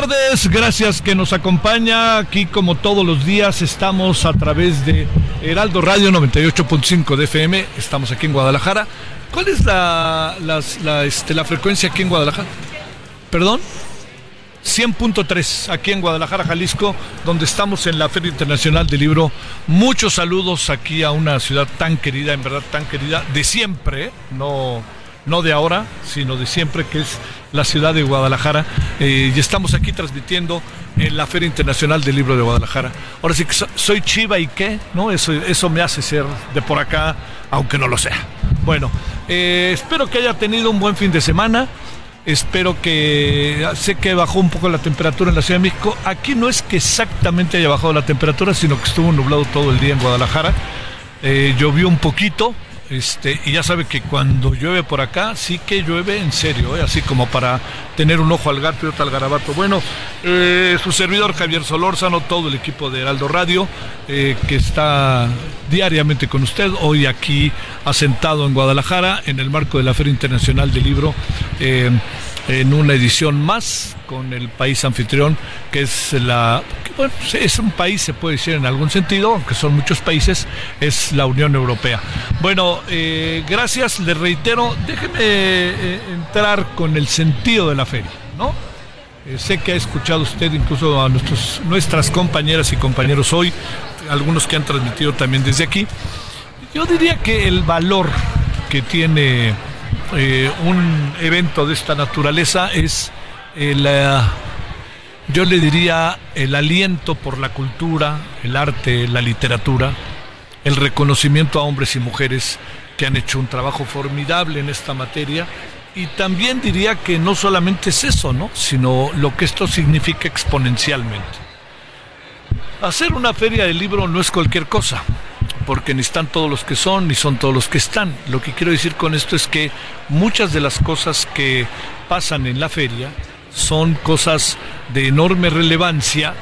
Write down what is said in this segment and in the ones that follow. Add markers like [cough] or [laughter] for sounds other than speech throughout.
Tardes, gracias que nos acompaña. Aquí como todos los días estamos a través de Heraldo Radio 98.5 de FM, estamos aquí en Guadalajara. ¿Cuál es la, este, frecuencia aquí en Guadalajara? ¿Perdón? 100.3 aquí en Guadalajara, Jalisco, donde estamos en la Feria Internacional del Libro. Muchos saludos aquí a una ciudad tan querida, en verdad tan querida, de siempre, ¿eh? no, no de ahora, sino de siempre, que es la ciudad de Guadalajara. Eh, y estamos aquí transmitiendo en la Feria Internacional del Libro de Guadalajara. Ahora sí que so- soy chiva y qué, ¿no? Eso, eso me hace ser de por acá, aunque no lo sea. Bueno, eh, espero que haya tenido un buen fin de semana. Espero que sé que bajó un poco la temperatura en la Ciudad de México. Aquí no es que exactamente haya bajado la temperatura, sino que estuvo nublado todo el día en Guadalajara. Eh, llovió un poquito. Este, y ya sabe que cuando llueve por acá, sí que llueve en serio, ¿eh? así como para tener un ojo al gato y otro al garabato. Bueno, eh, su servidor Javier Solórzano, todo el equipo de Heraldo Radio, eh, que está diariamente con usted, hoy aquí asentado en Guadalajara, en el marco de la Feria Internacional del Libro, eh, en una edición más con el país anfitrión, que es la. bueno, es un país, se puede decir en algún sentido, aunque son muchos países, es la Unión Europea. Bueno, eh, gracias, le reitero, déjeme eh, entrar con el sentido de la feria, ¿no? Sé que ha escuchado usted incluso a nuestros, nuestras compañeras y compañeros hoy, algunos que han transmitido también desde aquí. Yo diría que el valor que tiene eh, un evento de esta naturaleza es el, eh, yo le diría el aliento por la cultura, el arte, la literatura, el reconocimiento a hombres y mujeres que han hecho un trabajo formidable en esta materia y también diría que no solamente es eso, ¿no? sino lo que esto significa exponencialmente. Hacer una feria del libro no es cualquier cosa, porque ni están todos los que son, ni son todos los que están. Lo que quiero decir con esto es que muchas de las cosas que pasan en la feria son cosas de enorme relevancia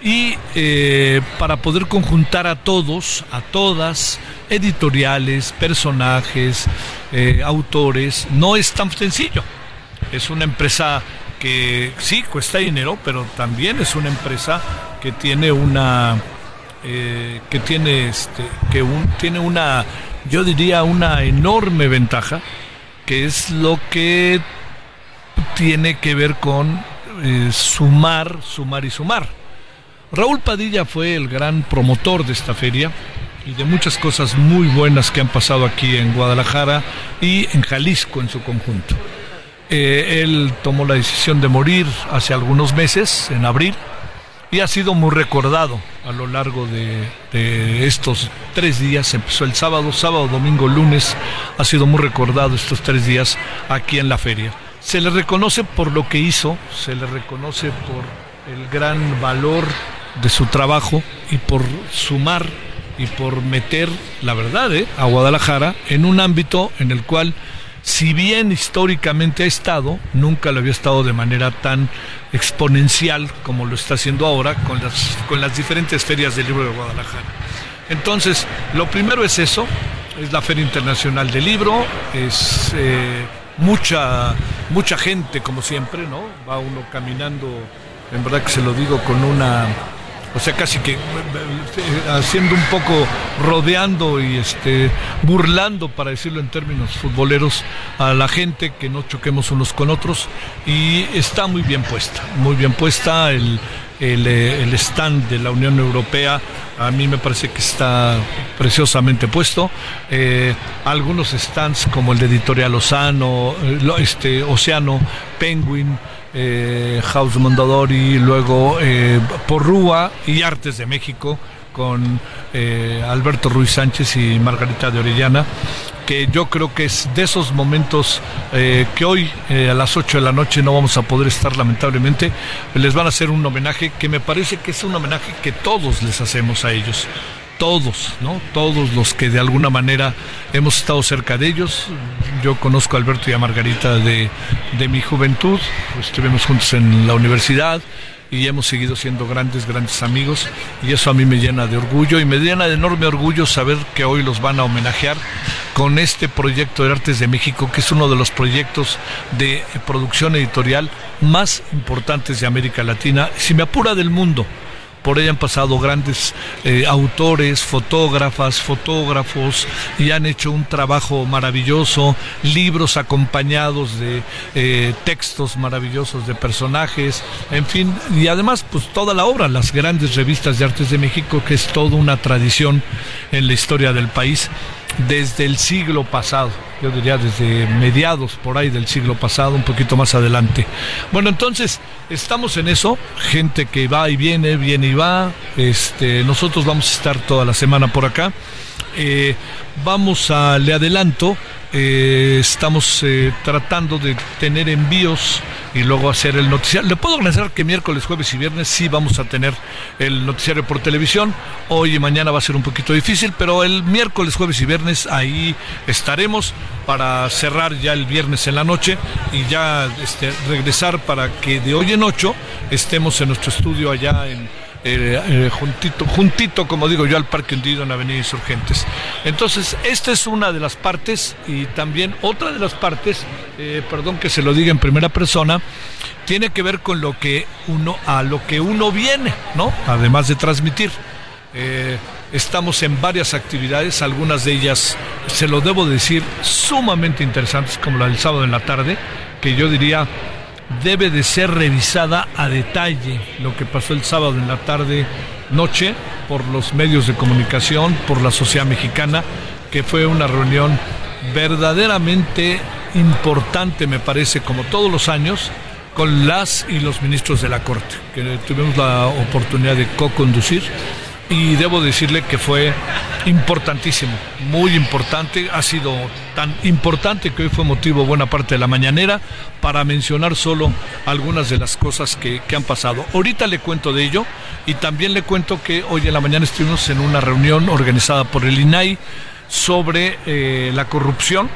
y eh, para poder conjuntar a todos, a todas, editoriales, personajes, eh, autores, no es tan sencillo. Es una empresa que sí cuesta dinero, pero también es una empresa que tiene una eh, que tiene este que tiene una yo diría una enorme ventaja que es lo que tiene que ver con eh, sumar, sumar y sumar. Raúl Padilla fue el gran promotor de esta feria y de muchas cosas muy buenas que han pasado aquí en Guadalajara y en Jalisco en su conjunto. Eh, él tomó la decisión de morir hace algunos meses, en abril, y ha sido muy recordado a lo largo de, estos tres días. Empezó el sábado, sábado, domingo, lunes. Ha sido muy recordado estos tres días aquí en la feria. Se le reconoce por lo que hizo, se le reconoce por el gran valor de su trabajo y por sumar y por meter, la verdad, ¿eh? a Guadalajara en un ámbito en el cual si bien históricamente ha estado, nunca lo había estado de manera tan exponencial como lo está haciendo ahora con las, con las diferentes ferias del libro de Guadalajara. Entonces, lo primero es eso, es la Feria Internacional del Libro, es eh, mucha, mucha gente como siempre, ¿no? Va uno caminando, en verdad que se lo digo con una o sea, casi que eh, haciendo un poco, rodeando y este, burlando, para decirlo en términos futboleros, a la gente, que no choquemos unos con otros. Y está muy bien puesta, muy bien puesta el, el, eh, stand de la Unión Europea a mí me parece que está preciosamente puesto. Eh, algunos stands como el de Editorial Osano, este, Océano, Penguin, eh, House Mondadori, luego eh, Porrúa y Artes de México con eh, Alberto Ruiz Sánchez y Margarita de Orellana, que yo creo que es de esos momentos eh, que hoy a las 8 de la noche no vamos a poder estar lamentablemente, les van a hacer un homenaje que me parece que es un homenaje que todos les hacemos a ellos todos, ¿no? Todos los que de alguna manera hemos estado cerca de ellos. Yo conozco a Alberto y a Margarita de, de mi juventud, estuvimos juntos en la universidad y hemos seguido siendo grandes, grandes amigos y eso a mí me llena de orgullo y me llena de enorme orgullo saber que hoy los van a homenajear con este proyecto de Artes de México, que es uno de los proyectos de producción editorial más importantes de América Latina, si me apura del mundo por ella han pasado grandes eh, autores, fotógrafas, fotógrafos y han hecho un trabajo maravilloso, libros acompañados de eh, textos maravillosos de personajes, en fin, y además pues toda la obra, las grandes revistas de artes de México, que es toda una tradición en la historia del país desde el siglo pasado, yo diría desde mediados por ahí del siglo pasado, un poquito más adelante. Bueno, entonces estamos en eso, gente que va y viene, viene y va, este, nosotros vamos a estar toda la semana por acá. Eh, vamos a, le adelanto, eh, estamos eh, tratando de tener envíos y luego hacer el noticiario. Le puedo agradecer que miércoles, jueves y viernes sí vamos a tener el noticiario por televisión. Hoy y mañana va a ser un poquito difícil, pero el miércoles, jueves y viernes ahí estaremos para cerrar ya el viernes en la noche y ya este, regresar para que de hoy en ocho estemos en nuestro estudio allá en eh, eh, juntito, juntito, como digo yo, al Parque Hundido en Avenida Insurgentes. Entonces, esta es una de las partes y también otra de las partes, eh, perdón que se lo diga en primera persona, tiene que ver con lo que uno, a lo que uno viene, ¿no? Además de transmitir. Estamos en varias actividades, algunas de ellas, se lo debo decir, sumamente interesantes, como la del sábado en la tarde, que yo diría debe de ser revisada a detalle lo que pasó el sábado en la tarde noche por los medios de comunicación, por la sociedad mexicana, que fue una reunión verdaderamente importante, me parece, como todos los años, con las y los ministros de la Corte, que tuvimos la oportunidad de co-conducir y debo decirle que fue importantísimo, muy importante, ha sido tan importante que hoy fue motivo buena parte de la mañanera para mencionar solo algunas de las cosas que, han pasado. Ahorita le cuento de ello y también le cuento que hoy en la mañana estuvimos en una reunión organizada por el INAI sobre eh, la corrupción,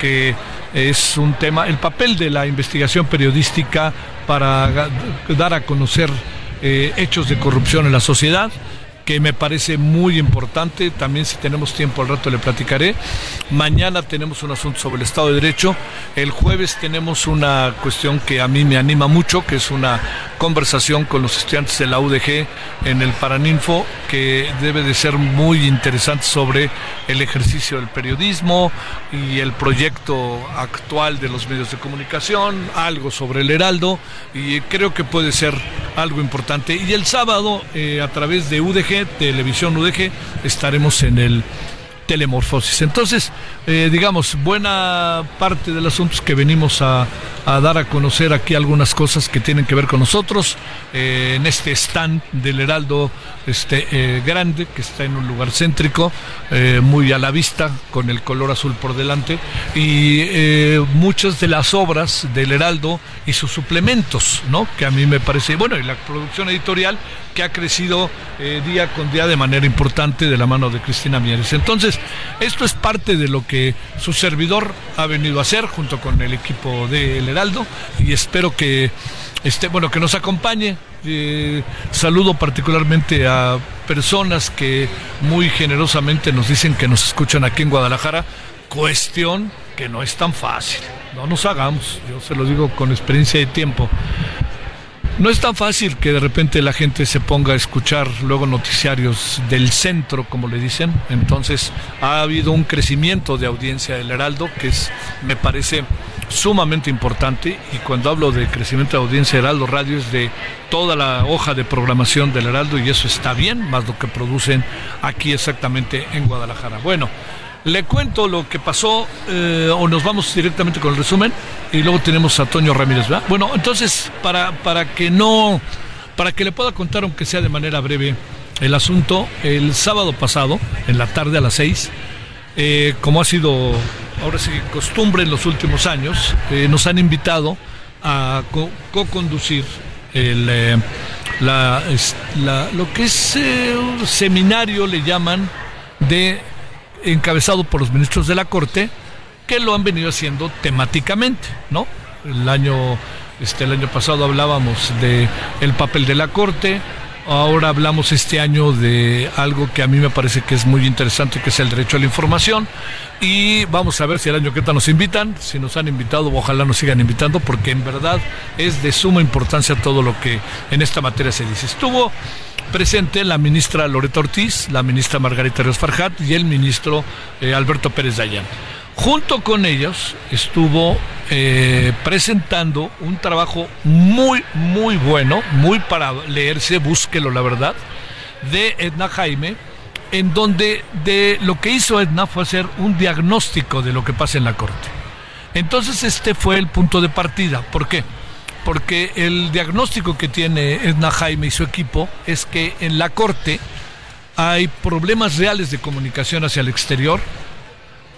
que es un tema, el papel de la investigación periodística para dar a conocer eh, hechos de corrupción en la sociedad que me parece muy importante. También si tenemos tiempo al rato le platicaré. Mañana tenemos un asunto sobre el Estado de Derecho. El jueves tenemos una cuestión que a mí me anima mucho, que es una conversación con los estudiantes de la UDG en el Paraninfo, que debe de ser muy interesante sobre el ejercicio del periodismo y el proyecto actual de los medios de comunicación, algo sobre el Heraldo, y creo que puede ser algo importante. Y el sábado, eh, a través de UDG, Televisión UDG, estaremos en el telemorfosis. Entonces, eh, digamos, buena parte del asunto es que venimos a, dar a conocer aquí algunas cosas que tienen que ver con nosotros eh, en este stand del Heraldo este, eh, grande que está en un lugar céntrico, muy a la vista, con el color azul por delante, y muchas de las obras del Heraldo y sus suplementos, ¿no? Que a mí me parece, bueno, y la producción editorial que ha crecido día con día de manera importante de la mano de Cristina Mieres. Entonces, esto es parte de lo que su servidor ha venido a hacer junto con el equipo de El Heraldo y espero que esté, bueno, que nos acompañe. Eh, saludo particularmente a personas que muy generosamente nos dicen que nos escuchan aquí en Guadalajara. Cuestión que no es tan fácil. No nos hagamos, yo se lo digo con experiencia de tiempo. No es tan fácil que de repente la gente se ponga a escuchar luego noticiarios del centro, como le dicen. Entonces ha habido un crecimiento de audiencia del Heraldo que es, me parece sumamente importante y cuando hablo de crecimiento de audiencia Heraldo Radio es de toda la hoja de programación del Heraldo y eso está bien, más lo que producen aquí exactamente en Guadalajara. Bueno, le cuento lo que pasó eh, o nos vamos directamente con el resumen y luego tenemos a Toño Ramírez, ¿verdad? Bueno, entonces para, para que no, para que le pueda contar aunque sea de manera breve el asunto, el sábado pasado, en la tarde a las seis, eh, como ha sido ahora sí costumbre en los últimos años, eh, nos han invitado a co-conducir el, la, lo que es seminario, le llaman, de encabezado por los ministros de la Corte, que lo han venido haciendo temáticamente, ¿no? El año, este, el año pasado hablábamos de el papel de la Corte, ahora hablamos este año de algo que a mí me parece que es muy interesante, que es el derecho a la información. Y vamos a ver si el año que está nos invitan, si nos han invitado, ojalá nos sigan invitando, porque en verdad es de suma importancia todo lo que en esta materia se dice. Estuvo presente la ministra Loreta Ortiz, la ministra Margarita Ríos Farjat y el ministro eh, Alberto Pérez Dayan. Junto con ellos estuvo eh, presentando un trabajo muy, muy bueno, muy para leerse, búsquelo la verdad, de Edna Jaime, en donde de lo que hizo Edna fue hacer un diagnóstico de lo que pasa en la Corte. Entonces este fue el punto de partida. ¿Por qué? porque el diagnóstico que tiene Edna Jaime y su equipo es que en la Corte hay problemas reales de comunicación hacia el exterior,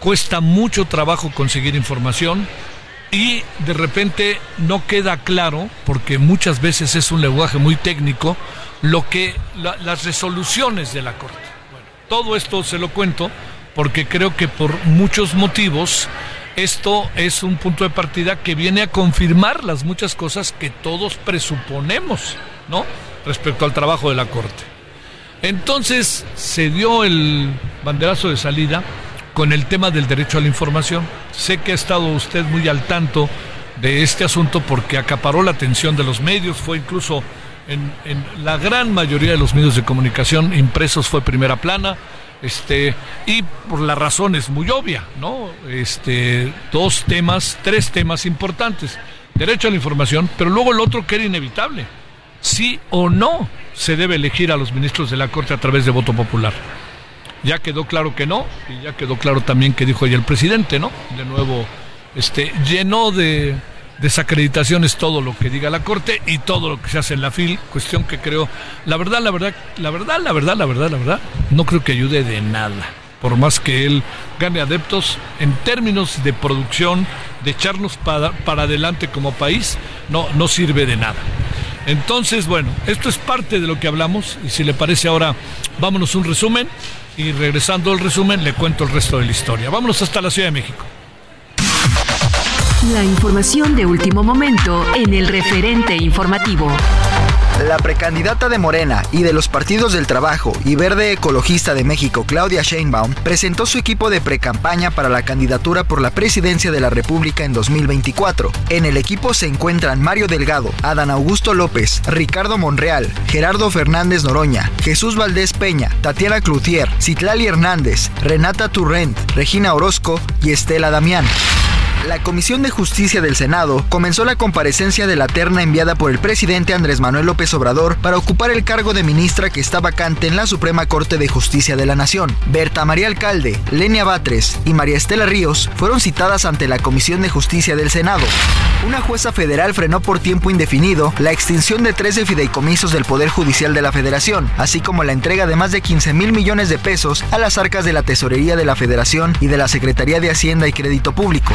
cuesta mucho trabajo conseguir información y de repente no queda claro, porque muchas veces es un lenguaje muy técnico, lo que las resoluciones de la Corte. Todo esto se lo cuento porque creo que por muchos motivos esto es un punto de partida que viene a confirmar las muchas cosas que todos presuponemos, ¿no? Respecto al trabajo de la Corte. Entonces se dio el banderazo de salida con el tema del derecho a la información. Sé que ha estado usted muy al tanto de este asunto porque acaparó la atención de los medios, fue incluso en, la gran mayoría de los medios de comunicación impresos fue primera plana, este, y por la razón es muy obvia, ¿no? Este, dos temas, tres temas importantes. Derecho a la información, pero luego el otro que era inevitable. Sí o no se debe elegir a los ministros de la Corte a través de voto popular. Ya quedó claro que no, y ya quedó claro también que dijo ayer el presidente, ¿no? De nuevo, este, llenó de, desacreditación es todo lo que diga la Corte y todo lo que se hace en la FIL, cuestión que creo, la verdad, la verdad, la verdad, la verdad, la verdad, la verdad, no creo que ayude de nada. Por más que él gane adeptos, en términos de producción, de echarnos para, para adelante como país, no, no sirve de nada. Entonces, bueno, esto es parte de lo que hablamos y si le parece ahora, vámonos un resumen y regresando al resumen le cuento el resto de la historia. Vámonos hasta la Ciudad de México. La información de último momento en el referente informativo. La precandidata de Morena y de los partidos del Trabajo y Verde Ecologista de México, Claudia Sheinbaum, presentó su equipo de precampaña para la candidatura por la presidencia de la República en 2024. En el equipo se encuentran Mario Delgado, Adán Augusto López, Ricardo Monreal, Gerardo Fernández Noroña, Jesús Valdés Peña, Tatiana Cloutier, Citlali Hernández, Renata Turrent, Regina Orozco y Estela Damián. La Comisión de Justicia del Senado comenzó la comparecencia de la terna enviada por el presidente Andrés Manuel López Obrador para ocupar el cargo de ministra que está vacante en la Suprema Corte de Justicia de la Nación. Berta María Alcalde, Lenia Batres y María Estela Ríos fueron citadas ante la Comisión de Justicia del Senado. Una jueza federal frenó por tiempo indefinido la extinción de 13 fideicomisos del Poder Judicial de la Federación, así como la entrega de más de 15 mil millones de pesos a las arcas de la Tesorería de la Federación y de la Secretaría de Hacienda y Crédito Público.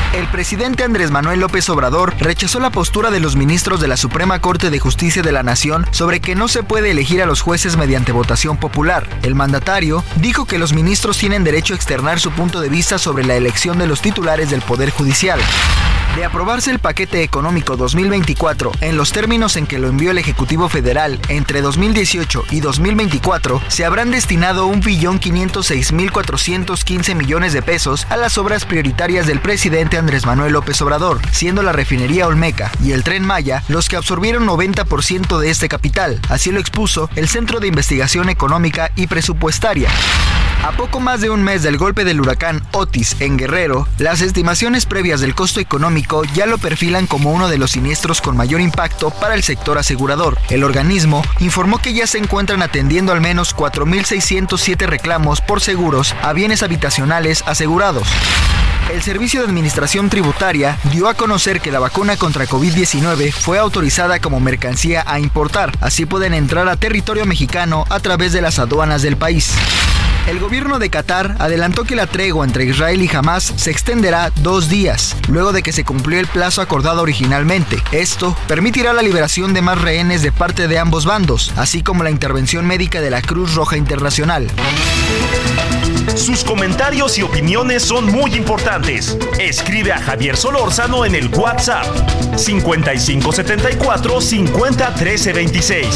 El presidente Andrés Manuel López Obrador rechazó la postura de los ministros de la Suprema Corte de Justicia de la Nación sobre que no se puede elegir a los jueces mediante votación popular. El mandatario dijo que los ministros tienen derecho a externar su punto de vista sobre la elección de los titulares del Poder Judicial. De aprobarse el paquete económico 2024 en los términos en que lo envió el Ejecutivo Federal entre 2018 y 2024, se habrán destinado 1.506.415 millones de pesos a las obras prioritarias del presidente Andrés Manuel López Obrador, siendo la refinería Olmeca y el tren Maya los que absorbieron 90% de este capital. Así lo expuso el Centro de Investigación Económica y Presupuestaria. A poco más de un mes del golpe del huracán Otis en Guerrero, las estimaciones previas del costo económico ya lo perfilan como uno de los siniestros con mayor impacto para el sector asegurador. El organismo informó que ya se encuentran atendiendo al menos 4.607 reclamos por seguros a bienes habitacionales asegurados. El Servicio de Administración Tributaria dio a conocer que la vacuna contra COVID-19 fue autorizada como mercancía a importar, así pueden entrar a territorio mexicano a través de las aduanas del país. El gobierno de Qatar adelantó que la tregua entre Israel y Hamas se extenderá dos días, luego de que se cumplió el plazo acordado originalmente. Esto permitirá la liberación de más rehenes de parte de ambos bandos, así como la intervención médica de la Cruz Roja Internacional. Sus comentarios y opiniones son muy importantes. Escribe a Javier Solórzano en el WhatsApp 5574 50 13 26.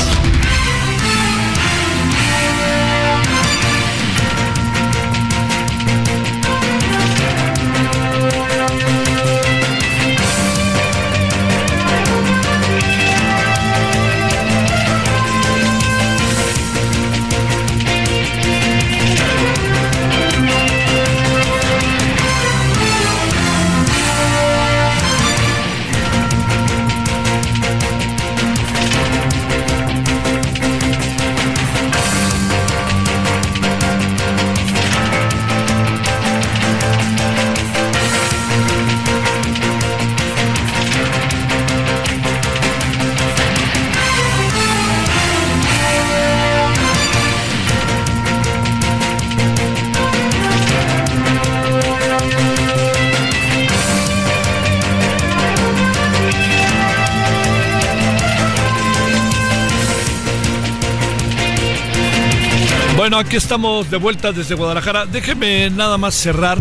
Aquí estamos de vuelta desde Guadalajara. Déjeme nada más cerrar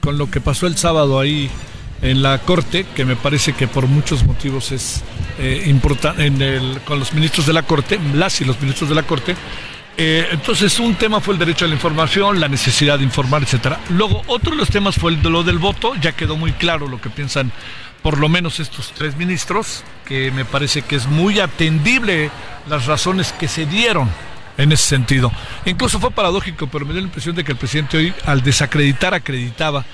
con lo que pasó el sábado ahí en la corte, que me parece que por muchos motivos es eh, importante con los ministros de la corte, las y los ministros de la corte. Eh, entonces, un tema fue el derecho a la información, la necesidad de informar, etcétera. Luego, otro de los temas fue el de lo del voto. Ya quedó muy claro lo que piensan, por lo menos estos tres ministros, que me parece que es muy atendible las razones que se dieron en ese sentido. Incluso fue paradójico, pero me dio la impresión de que el presidente hoy, al desacreditar, acreditaba,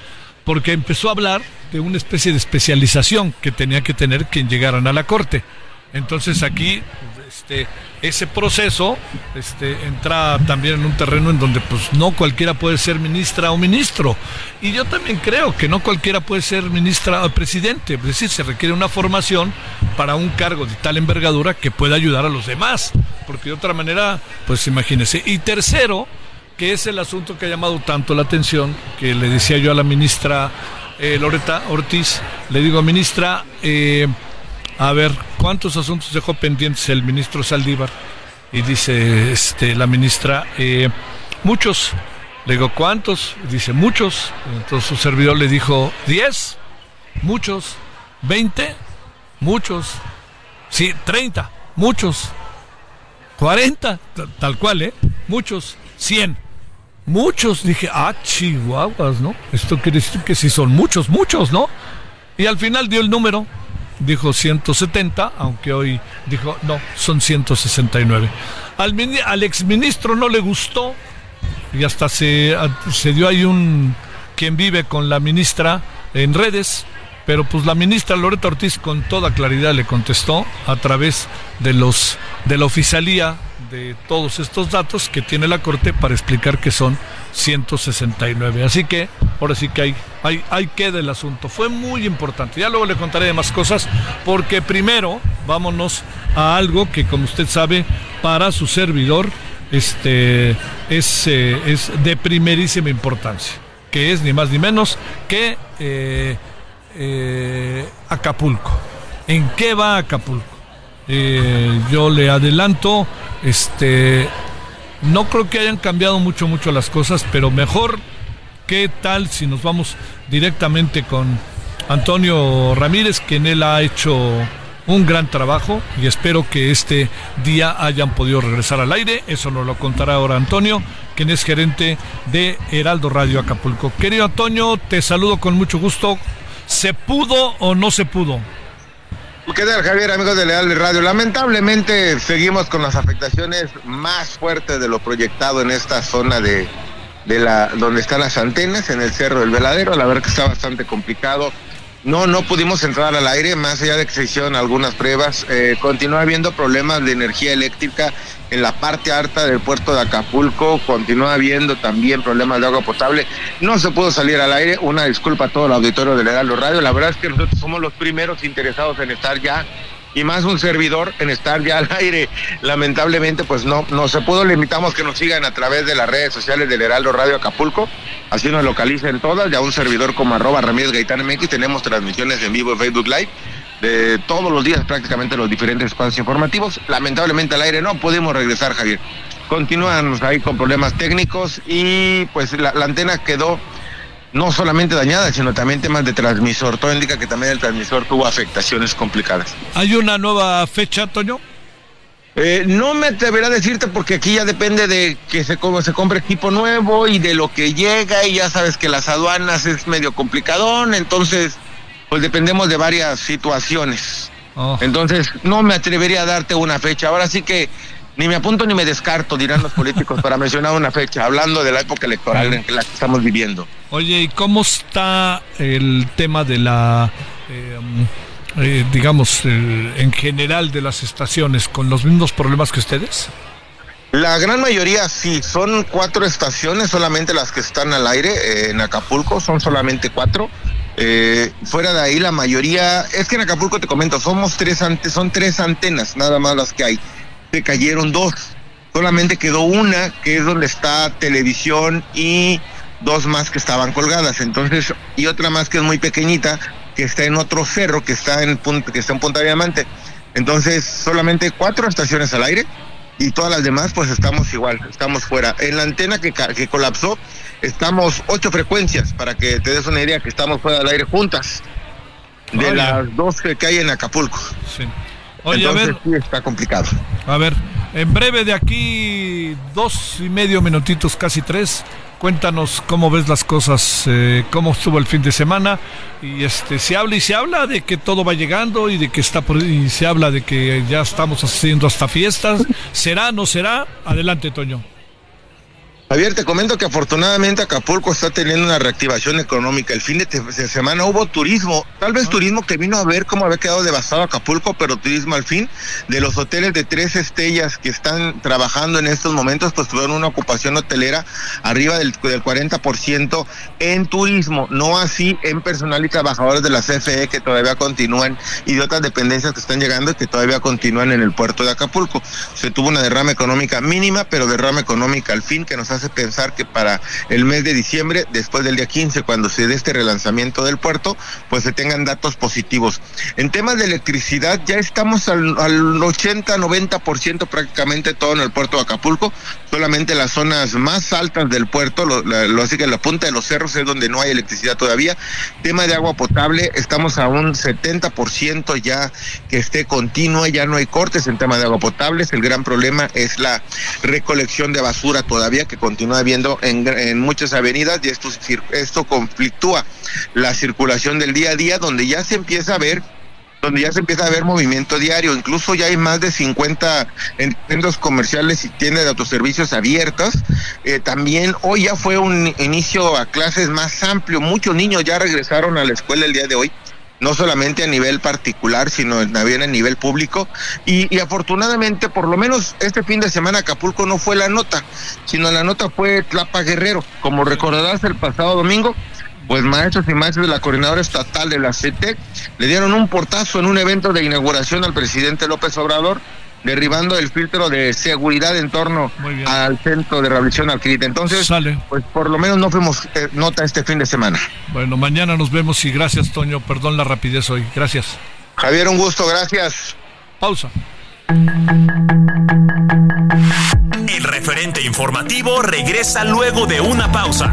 porque empezó a hablar de una especie de especialización que tenía que tener quien llegaran a la corte. Entonces aquí este, ese proceso este, entra también en un terreno en donde pues no cualquiera puede ser ministra o ministro. Y yo también creo que no cualquiera puede ser ministra o presidente. Es decir, se requiere una formación para un cargo de tal envergadura que pueda ayudar a los demás. Porque de otra manera, pues imagínese. Y tercero, que es el asunto que ha llamado tanto la atención, que le decía yo a la ministra eh, Loreta Ortiz, le digo, ministra, eh, a ver, ¿cuántos asuntos dejó pendientes el ministro Saldívar? Y dice este, la ministra, eh, muchos. Le digo, ¿cuántos? Dice, muchos. Entonces su servidor le dijo, ¿diez? Muchos. ¿Veinte? Muchos. Sí, treinta. Muchos. ¿Cuarenta? Tal cual, ¿eh? Muchos. Cien. Muchos. Dije, ah, chihuahuas, ¿no? Esto quiere decir que si son muchos, muchos, ¿no? Y al final dio el número dijo 170, aunque hoy dijo no, son 169. Al, al exministro no le gustó y hasta se, se dio ahí un quien vive con la ministra en redes, pero pues la ministra Loreta Ortiz con toda claridad le contestó a través de los de la oficialía de todos estos datos que tiene la Corte para explicar que son 169. Así que ahora sí que hay, hay, hay queda el asunto. Fue muy importante. Ya luego le contaré de más cosas porque primero vámonos a algo que como usted sabe para su servidor este, es, eh, es de primerísima importancia, que es ni más ni menos que eh, eh, Acapulco. ¿En qué va Acapulco? yo le adelanto, este, no creo que hayan cambiado mucho, mucho las cosas, pero mejor, ¿qué tal si nos vamos directamente con Antonio Ramírez, quien él ha hecho un gran trabajo y espero que este día hayan podido regresar al aire. Eso nos lo contará ahora Antonio, quien es gerente de Heraldo Radio Acapulco. Querido Antonio, te saludo con mucho gusto. ¿Se pudo o no se pudo? ¿Qué tal, Javier, amigos de Leal Radio? Lamentablemente seguimos con las afectaciones más fuertes de lo proyectado en esta zona de, de la donde están las antenas, en el Cerro del Veladero. La verdad que está bastante complicado no, no pudimos entrar al aire, más allá de que se hicieron algunas pruebas. Eh, continúa habiendo problemas de energía eléctrica en la parte alta del puerto de Acapulco. Continúa habiendo también problemas de agua potable. No se pudo salir al aire. Una disculpa a todo el auditorio del Heraldo Radio. La verdad es que nosotros somos los primeros interesados en estar ya y más un servidor en estar ya al [laughs] aire. Lamentablemente, pues no, no se pudo. Le invitamos que nos sigan a través de las redes sociales del Heraldo Radio Acapulco. Así nos localicen todas. Ya un servidor como arroba Ramírez Gaitán MX. Tenemos transmisiones en vivo en Facebook Live de todos los días prácticamente los diferentes espacios informativos. Lamentablemente al aire no pudimos regresar, Javier. Continúan ahí con problemas técnicos y pues la antena quedó no solamente dañada, sino también temas de transmisor. Todo indica que también el transmisor tuvo afectaciones complicadas. ¿Hay una nueva fecha, Toño? Eh, no me atreveré a decirte porque aquí ya depende de que se, se compre equipo nuevo y de lo que llega y ya sabes que las aduanas es medio complicadón, entonces pues dependemos de varias situaciones. Oh. Entonces no me atrevería a darte una fecha. Ahora sí que ni me apunto ni me descarto, dirán los políticos, para mencionar una fecha, hablando de la época electoral en la que estamos viviendo. Oye, ¿y cómo está el tema de la, eh, eh, digamos, en general de las estaciones, con los mismos problemas que ustedes? La gran mayoría sí, son cuatro estaciones, solamente las que están al aire eh, en Acapulco, son solamente cuatro. fuera de ahí la mayoría, es que en Acapulco te comento, somos tres son tres antenas, nada más las que hay se cayeron dos. Solamente quedó una, que es donde está televisión y dos más que estaban colgadas. Entonces, y otra más que es muy pequeñita, que está en otro cerro, que está en, que está en Punta Diamante. Entonces, solamente cuatro estaciones al aire y todas las demás, pues estamos igual, estamos fuera. En la antena que, que colapsó, estamos ocho frecuencias, para que te des una idea que estamos fuera del aire juntas, de las dos que hay en Acapulco. Sí. Oye, a ver. está complicado. A ver, en breve de aquí, dos y medio minutitos, casi tres. Cuéntanos cómo ves las cosas, eh, cómo estuvo el fin de semana. Y este se habla y se habla de que todo va llegando y de que está por, y se habla de que ya estamos haciendo hasta fiestas. ¿Será, no será? Adelante, Toño. Javier, te comento que afortunadamente Acapulco está teniendo una reactivación económica. El fin de semana hubo turismo, tal vez turismo que vino a ver cómo había quedado devastado Acapulco, pero turismo al fin. De los hoteles de tres estrellas que están trabajando en estos momentos, pues tuvieron una ocupación hotelera arriba del, del 40% en turismo, no así en personal y trabajadores de la CFE que todavía continúan y de otras dependencias que están llegando y que todavía continúan en el puerto de Acapulco. Se tuvo una derrama económica mínima, pero derrama económica al fin que nos hace hace pensar que para el mes de diciembre, después del día 15, cuando se dé este relanzamiento del puerto, pues se tengan datos positivos. En temas de electricidad, ya estamos al, al 80, 90% prácticamente todo en el puerto de Acapulco, solamente las zonas más altas del puerto, lo, así que la punta de los cerros es donde no hay electricidad todavía. Tema de agua potable, estamos a un 70% ya que esté continua, ya no hay cortes en tema de agua potable. El gran problema es la recolección de basura todavía que continúa habiendo en, en muchas avenidas y esto, esto conflictúa la circulación del día a día, donde ya se empieza a ver donde ya se empieza a ver movimiento diario. Incluso ya hay más de 50 centros comerciales y tiendas de autoservicios abiertas. Eh, también hoy ya fue un inicio a clases más amplio. Muchos niños ya regresaron a la escuela el día de hoy no solamente a nivel particular, sino también a nivel público. Y, y, afortunadamente, por lo menos este fin de semana, Acapulco no fue la nota, sino la nota fue Tlapa Guerrero. Como recordarás, el pasado domingo pues maestros y maestros de la coordinadora estatal de la CETEC le dieron un portazo en un evento de inauguración al presidente López Obrador, derribando el filtro de seguridad en torno al centro de rehabilitación adquirida. Entonces, pues por lo menos no fuimos eh, nota este fin de semana. Bueno, mañana nos vemos y gracias, Toño. Perdón la rapidez hoy. Gracias. Javier, un gusto, gracias. Pausa. El referente informativo regresa luego de una pausa.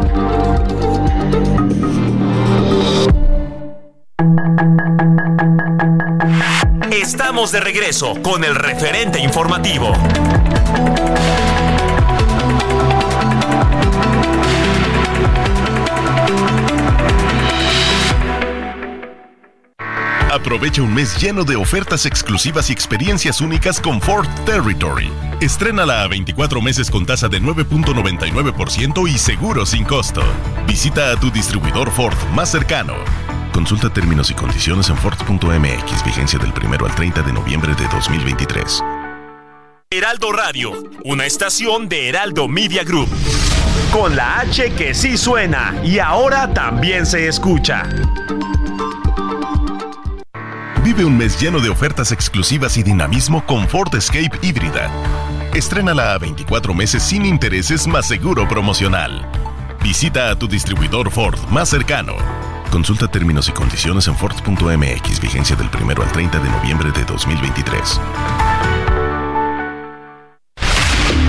De regreso con el referente informativo. Aprovecha un mes lleno de ofertas exclusivas y experiencias únicas con Ford Territory. Estrénala a 24 meses con tasa de 9.99% y seguro sin costo. Visita a tu distribuidor Ford más cercano. Consulta términos y condiciones en Ford.mx, vigencia del 1 al 30 de noviembre de 2023. Heraldo Radio, una estación de Heraldo Media Group. Con la H que sí suena y ahora también se escucha. Vive un mes lleno de ofertas exclusivas y dinamismo con Ford Escape híbrida. Estrénala a 24 meses sin intereses más seguro promocional. Visita a tu distribuidor Ford más cercano. Consulta términos y condiciones en Ford.mx, vigencia del 1 al 30 de noviembre de 2023.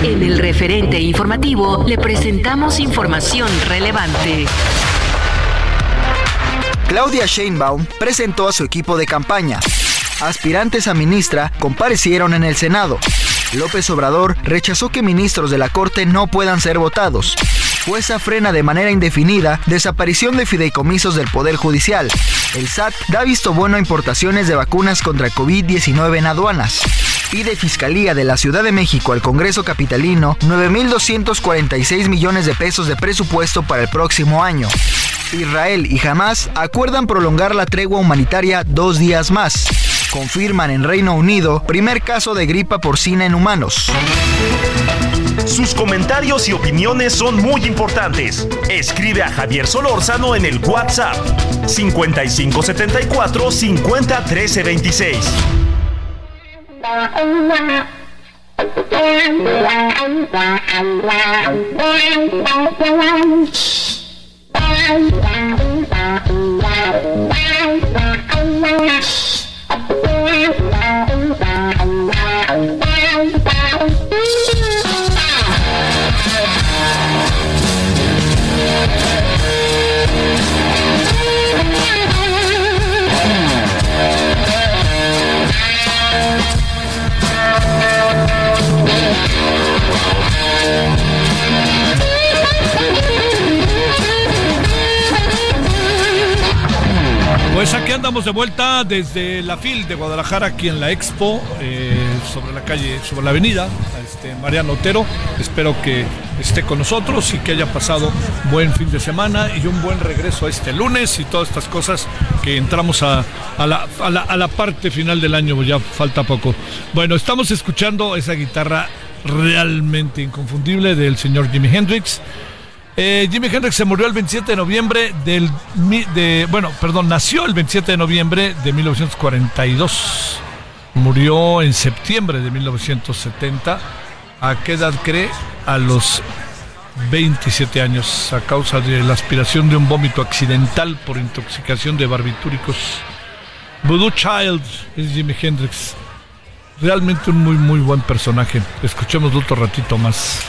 En el referente informativo le presentamos información relevante. Claudia Sheinbaum presentó a su equipo de campaña. Aspirantes a ministra comparecieron en el Senado. López Obrador rechazó que ministros de la Corte no puedan ser votados. Jueza frena de manera indefinida desaparición de fideicomisos del Poder Judicial. El SAT da visto bueno a importaciones de vacunas contra COVID-19 en aduanas. Pide Fiscalía de la Ciudad de México al Congreso Capitalino 9.246 millones de pesos de presupuesto para el próximo año. Israel y Hamas acuerdan prolongar la tregua humanitaria dos días más. Confirman en Reino Unido primer caso de gripa porcina en humanos. Sus comentarios y opiniones son muy importantes. Escribe a Javier Solórzano en el WhatsApp 5574 50 Oh, Pues aquí andamos de vuelta desde la FIL de Guadalajara, aquí en la Expo, eh, sobre la calle, sobre la avenida, este, Mariano Otero. Espero que esté con nosotros y que haya pasado buen fin de semana y un buen regreso a este lunes y todas estas cosas que entramos a, la, a la parte final del año, ya falta poco. Bueno, estamos escuchando esa guitarra realmente inconfundible del señor Jimi Hendrix. Eh, Jimi Hendrix se murió el 27 de noviembre del. De, bueno, perdón, nació el 27 de noviembre de 1942. Murió en septiembre de 1970. ¿A qué edad cree? A los 27 años, a causa de la aspiración de un vómito accidental por intoxicación de barbitúricos. Voodoo Child es Jimi Hendrix. Realmente un muy, muy buen personaje. Escuchemos otro ratito más.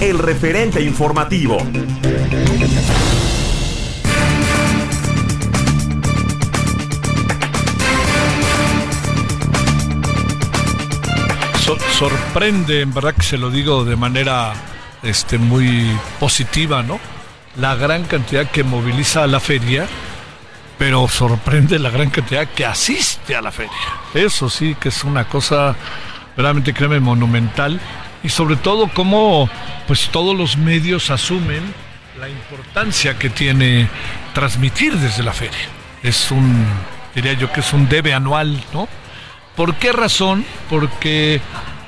El referente informativo. sorprende, en verdad que se lo digo de manera este, muy positiva, ¿no? La gran cantidad que moviliza a la feria, pero sorprende la gran cantidad que asiste a la feria. Eso sí que es una cosa realmente, créeme, monumental. Y sobre todo cómo pues todos los medios asumen la importancia que tiene transmitir desde la feria. Es un, diría yo que es un debe anual, ¿no? ¿Por qué razón? Porque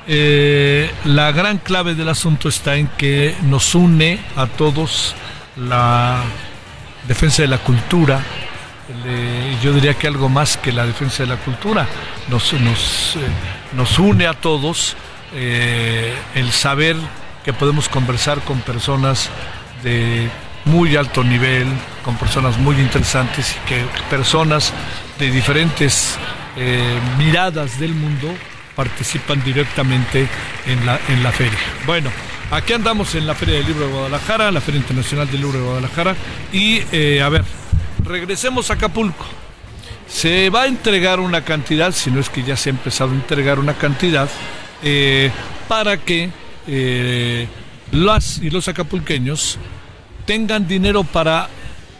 eh, la gran clave del asunto está en que nos une a todos la defensa de la cultura. yo diría que algo más que la defensa de la cultura. Nos, nos, eh, nos une a todos eh, el saber que podemos conversar con personas de muy alto nivel, con personas muy interesantes y que personas de diferentes miradas del mundo participan directamente en la, en la feria. Bueno, aquí andamos en la Feria del Libro de Guadalajara, la Feria Internacional del Libro de Guadalajara, y eh, a ver, regresemos a Acapulco. Se va a entregar una cantidad, si no es que ya se ha empezado a entregar una cantidad, eh, para que eh, las y los acapulqueños tengan dinero para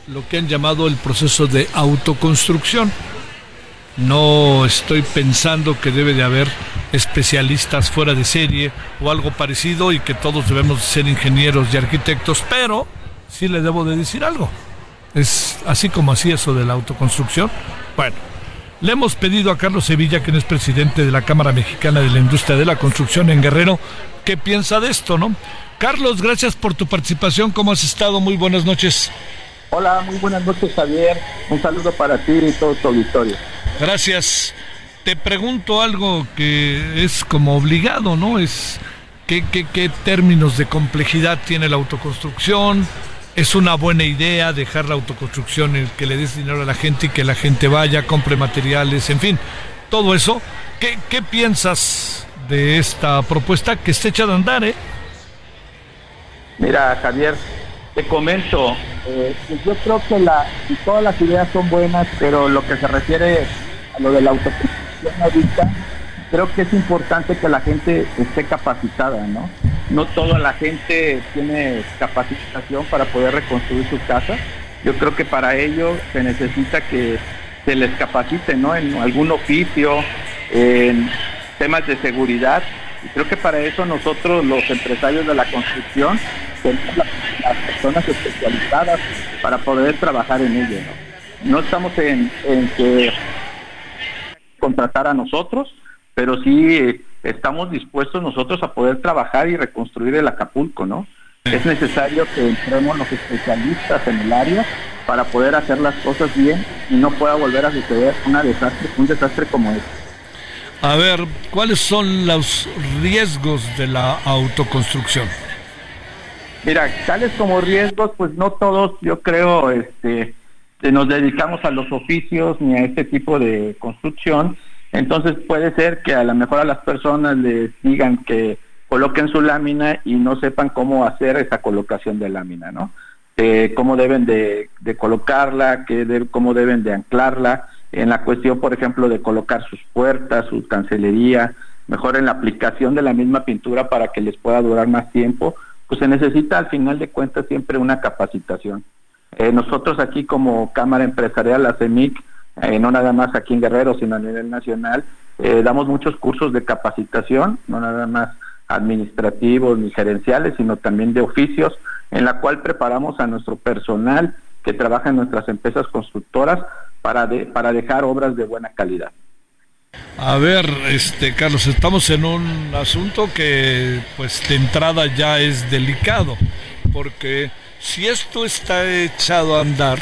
lo que han llamado el proceso de autoconstrucción. No estoy pensando que debe de haber especialistas fuera de serie o algo parecido y que todos debemos ser ingenieros y arquitectos, pero sí le debo de decir algo. Es así como así eso de la autoconstrucción. Bueno, le hemos pedido a Carlos Sevilla, quien es presidente de la Cámara Mexicana de la Industria de la Construcción en Guerrero, qué piensa de esto, ¿no? Carlos, gracias por tu participación. ¿Cómo has estado? Muy buenas noches. Hola, muy buenas noches, Javier. Un saludo para ti y todo tu auditorio. Gracias. Te pregunto algo que es como obligado, ¿no? Es ¿qué, qué, términos de complejidad tiene la autoconstrucción? ¿Es una buena idea dejar la autoconstrucción en que le des dinero a la gente y que la gente vaya, compre materiales, en fin, todo eso? ¿Qué, piensas de esta propuesta que está hecha de andar, eh? Mira, Javier, te comento, eh, yo creo que todas las ideas son buenas, pero lo que se refiere lo de la autoconstrucción ahorita, creo que es importante que la gente esté capacitada, ¿no? No toda la gente tiene capacitación para poder reconstruir su casa. Yo creo que para ello se necesita que se les capacite, ¿no? En algún oficio, en temas de seguridad. Y creo que para eso nosotros, los empresarios de la construcción, tenemos las, personas especializadas para poder trabajar en ello, ¿no? Estamos en, en que contratar a nosotros, pero sí estamos dispuestos nosotros a poder trabajar y reconstruir el Acapulco, ¿no? Es necesario que entremos los especialistas en el área para poder hacer las cosas bien y no pueda volver a suceder una desastre, un desastre como este. A ver, ¿cuáles son los riesgos de la autoconstrucción? Mira, tales como riesgos, pues no todos, yo creo, este, nos dedicamos a los oficios ni a este tipo de construcción, entonces puede ser que a lo mejor a las personas les digan que coloquen su lámina y no sepan cómo hacer esa colocación de lámina, ¿no? Cómo deben de, colocarla, que cómo deben de anclarla, en la cuestión, por ejemplo, de colocar sus puertas, su cancelería, mejor en la aplicación de la misma pintura para que les pueda durar más tiempo, pues se necesita al final de cuentas siempre una capacitación. Eh, nosotros aquí como Cámara Empresarial, la CEMIC, eh, no nada más aquí en Guerrero, sino a nivel nacional, eh, damos muchos cursos de capacitación, no nada más administrativos ni gerenciales, sino también de oficios, en la cual preparamos a nuestro personal que trabaja en nuestras empresas constructoras para, para dejar obras de buena calidad. A ver, este Carlos, estamos en un asunto que pues de entrada ya es delicado, porque si esto está echado a andar,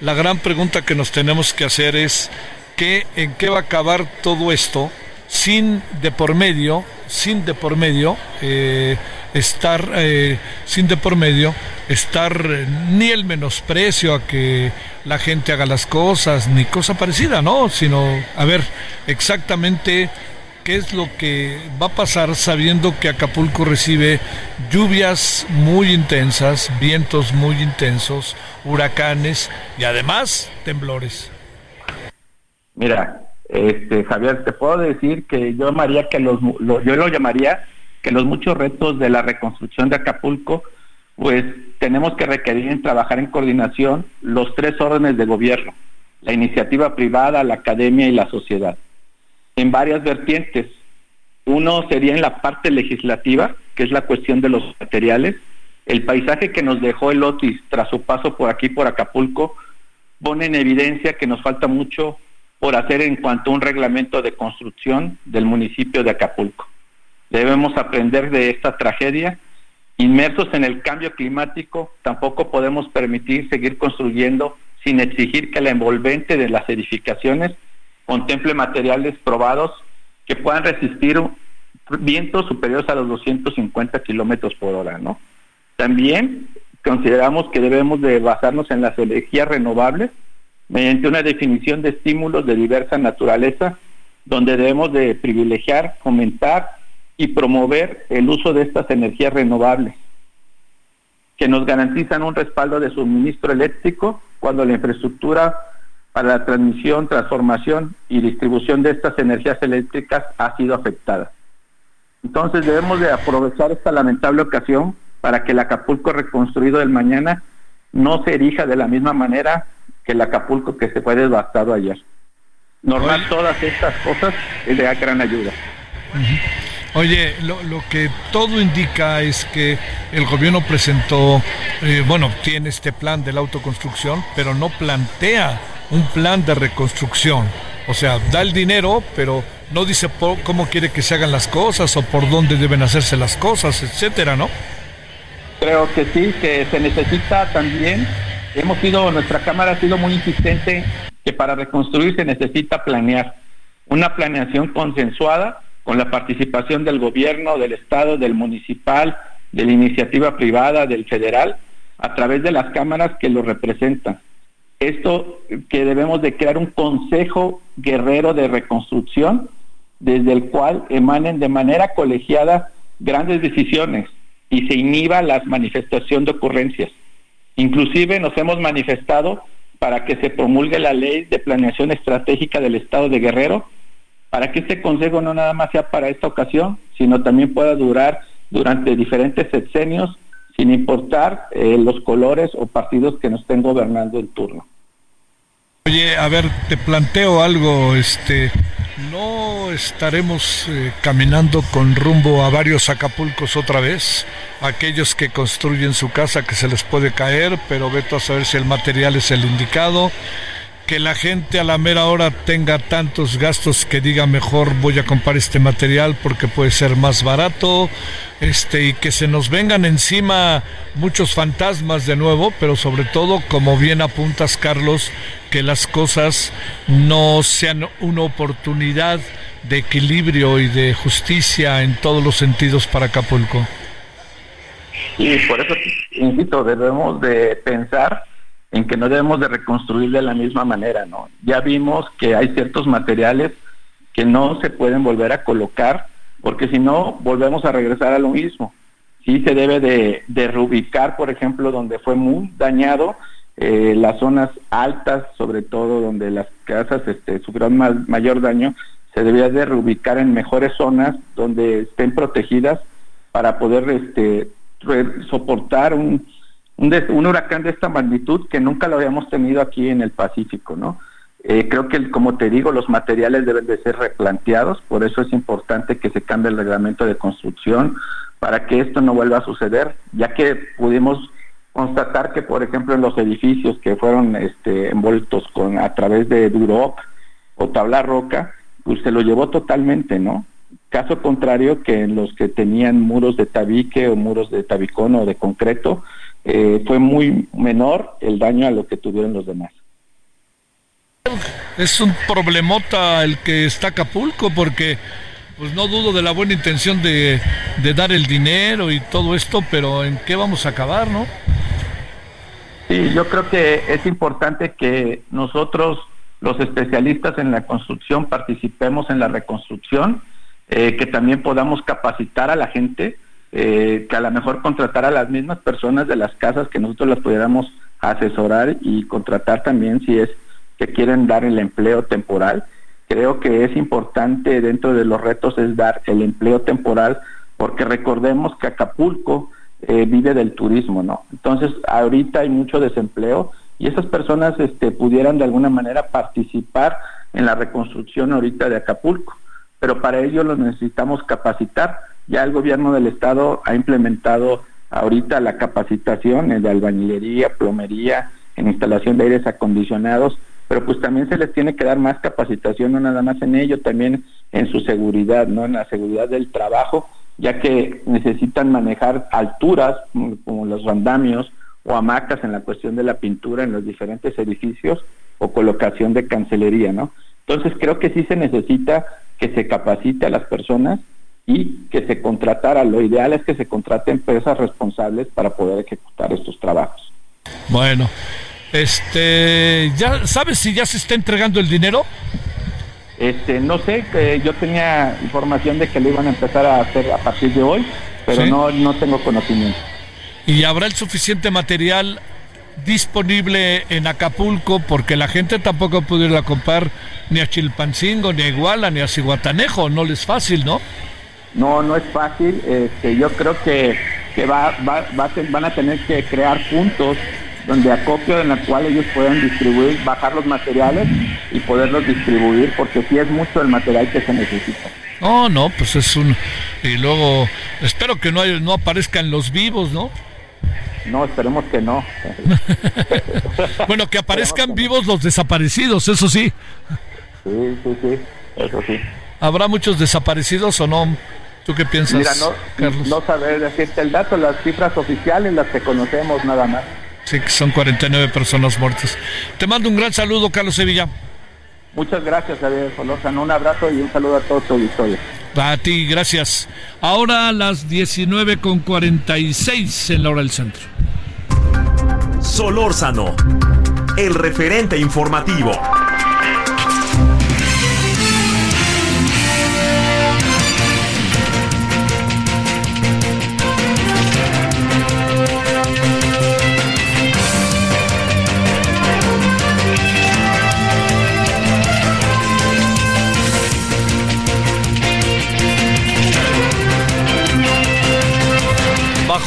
la gran pregunta que nos tenemos que hacer es ¿qué, en qué va a acabar todo esto sin de por medio, sin de por medio eh, estar eh, sin de por medio estar ni el menosprecio a que la gente haga las cosas ni cosa parecida, ¿no? Sino a ver exactamente qué es lo que va a pasar sabiendo que Acapulco recibe lluvias muy intensas, vientos muy intensos, huracanes y además temblores. Mira, este, Javier, te puedo decir que yo llamaría que los, yo lo llamaría que los muchos retos de la reconstrucción de Acapulco, pues tenemos que requerir en trabajar en coordinación los tres órdenes de gobierno, la iniciativa privada, la academia y la sociedad, en varias vertientes. Uno sería en la parte legislativa, que es la cuestión de los materiales. El paisaje que nos dejó el Otis tras su paso por aquí, por Acapulco, pone en evidencia que nos falta mucho por hacer en cuanto a un reglamento de construcción del municipio de Acapulco. Debemos aprender de esta tragedia. Inmersos en el cambio climático, tampoco podemos permitir seguir construyendo sin exigir que la envolvente de las edificaciones contemple materiales probados que puedan resistir vientos superiores a los 250 kilómetros por hora, ¿no? También consideramos que debemos de basarnos en las energías renovables mediante una definición de estímulos de diversa naturaleza, donde debemos de privilegiar, fomentar y promover el uso de estas energías renovables, que nos garantizan un respaldo de suministro eléctrico cuando la infraestructura para la transmisión, transformación y distribución de estas energías eléctricas ha sido afectada. Entonces debemos de aprovechar esta lamentable ocasión para que el Acapulco reconstruido del mañana no se erija de la misma manera que el Acapulco que se fue devastado ayer. Normal todas estas cosas es de gran ayuda. Oye, lo, que todo indica es que el gobierno presentó, eh, bueno, tiene este plan de la autoconstrucción, pero no plantea un plan de reconstrucción. O sea, da el dinero, pero no dice cómo quiere que se hagan las cosas o por dónde deben hacerse las cosas, etcétera, ¿no? Creo que sí, que se necesita también hemos sido, nuestra Cámara ha sido muy insistente que para reconstruir se necesita planear, una planeación consensuada con la participación del gobierno, del Estado, del municipal, de la iniciativa privada, del federal, a través de las cámaras que lo representan. Esto que debemos de crear un consejo guerrero de reconstrucción desde el cual emanen de manera colegiada grandes decisiones y se inhiba la manifestación de ocurrencias. Inclusive nos hemos manifestado para que se promulgue la ley de planeación estratégica del Estado de Guerrero, para que este consejo no nada más sea para esta ocasión, sino también pueda durar durante diferentes sexenios, sin importar eh, los colores o partidos que nos estén gobernando en turno. Oye, a ver, te planteo algo, este, ¿no estaremos eh, caminando con rumbo a varios Acapulcos otra vez? Aquellos que construyen su casa que se les puede caer, pero veto a saber si el material es el indicado que la gente a la mera hora tenga tantos gastos que diga mejor voy a comprar este material porque puede ser más barato este y que se nos vengan encima muchos fantasmas de nuevo pero sobre todo como bien apuntas Carlos que las cosas no sean una oportunidad de equilibrio y de justicia en todos los sentidos para Acapulco. Y por eso invito debemos de pensar en que no debemos de reconstruir de la misma manera, ¿no? Ya vimos que hay ciertos materiales que no se pueden volver a colocar, porque si no, volvemos a regresar a lo mismo. Sí se debe de, reubicar, por ejemplo, donde fue muy dañado, eh, las zonas altas, sobre todo donde las casas este, sufrieron mayor daño, se debía de reubicar en mejores zonas donde estén protegidas para poder este, soportar un, un, huracán de esta magnitud que nunca lo habíamos tenido aquí en el Pacífico, ¿no? Eh, creo que, como te digo, los materiales deben de ser replanteados, por eso es importante que se cambie el reglamento de construcción para que esto no vuelva a suceder, ya que pudimos constatar que, por ejemplo, en los edificios que fueron este, envueltos con a través de Duroc o tabla roca, pues se lo llevó totalmente, ¿no? Caso contrario que en los que tenían muros de tabique o muros de tabicón o de concreto, eh, fue muy menor el daño a lo que tuvieron los demás. Es un problemota el que está Acapulco porque pues no dudo de la buena intención de, de, dar el dinero y todo esto, pero ¿en qué vamos a acabar, no? Sí, yo creo que es importante que nosotros, los especialistas en la construcción, participemos en la reconstrucción, eh, que también podamos capacitar a la gente, eh, que a lo mejor contratar a las mismas personas de las casas, que nosotros las pudiéramos asesorar y contratar también si es que quieren dar el empleo temporal creo que es importante dentro de los retos es dar el empleo temporal, porque recordemos que Acapulco eh, vive del turismo, ¿no? Entonces, ahorita hay mucho desempleo y esas personas este, pudieran de alguna manera participar en la reconstrucción ahorita de Acapulco, pero para ello lo necesitamos capacitar. Ya el gobierno del estado ha implementado ahorita la capacitación de albañilería, plomería, en instalación de aires acondicionados pero pues también se les tiene que dar más capacitación, no nada más en ello, también en su seguridad, ¿no? En la seguridad del trabajo, ya que necesitan manejar alturas como los andamios o hamacas en la cuestión de la pintura en los diferentes edificios o colocación de cancelería, ¿no? Entonces creo que sí se necesita que se capacite a las personas y que se contratara. Lo ideal es que se contraten empresas responsables para poder ejecutar estos trabajos. Bueno, este, ¿ya sabes si ya se está entregando el dinero? Este, no sé, que yo tenía información de que lo iban a empezar a hacer a partir de hoy, pero no, no tengo conocimiento. ¿Y habrá el suficiente material disponible en Acapulco? Porque la gente tampoco puede ir a comprar ni a Chilpancingo, ni a Iguala, ni a Ciguatanejo, no les es fácil, ¿no? No, no es fácil. Este, yo creo que, que va, va, va van a tener que crear puntos donde acopio en la cual ellos puedan distribuir, bajar los materiales y poderlos distribuir, porque sí es mucho el material que se necesita. Oh, no, pues es un... Y luego, espero que no, no aparezcan los vivos, ¿no? No, esperemos que no. [laughs] bueno, que aparezcan vivos los desaparecidos, eso sí. Sí, sí, sí, eso sí. ¿Habrá muchos desaparecidos o no? ¿Tú qué piensas, Mira, no, Carlos? no saber decirte el dato, las cifras oficiales, las que conocemos nada más. Sí, que son 49 personas muertas. Te mando un gran saludo, Carlos Sevilla. Muchas gracias, Javier Solórzano. Un abrazo y un saludo a todos tu auditorio. A ti, gracias. Ahora a las 19 con 46 en la hora del centro. Solórzano, el referente informativo.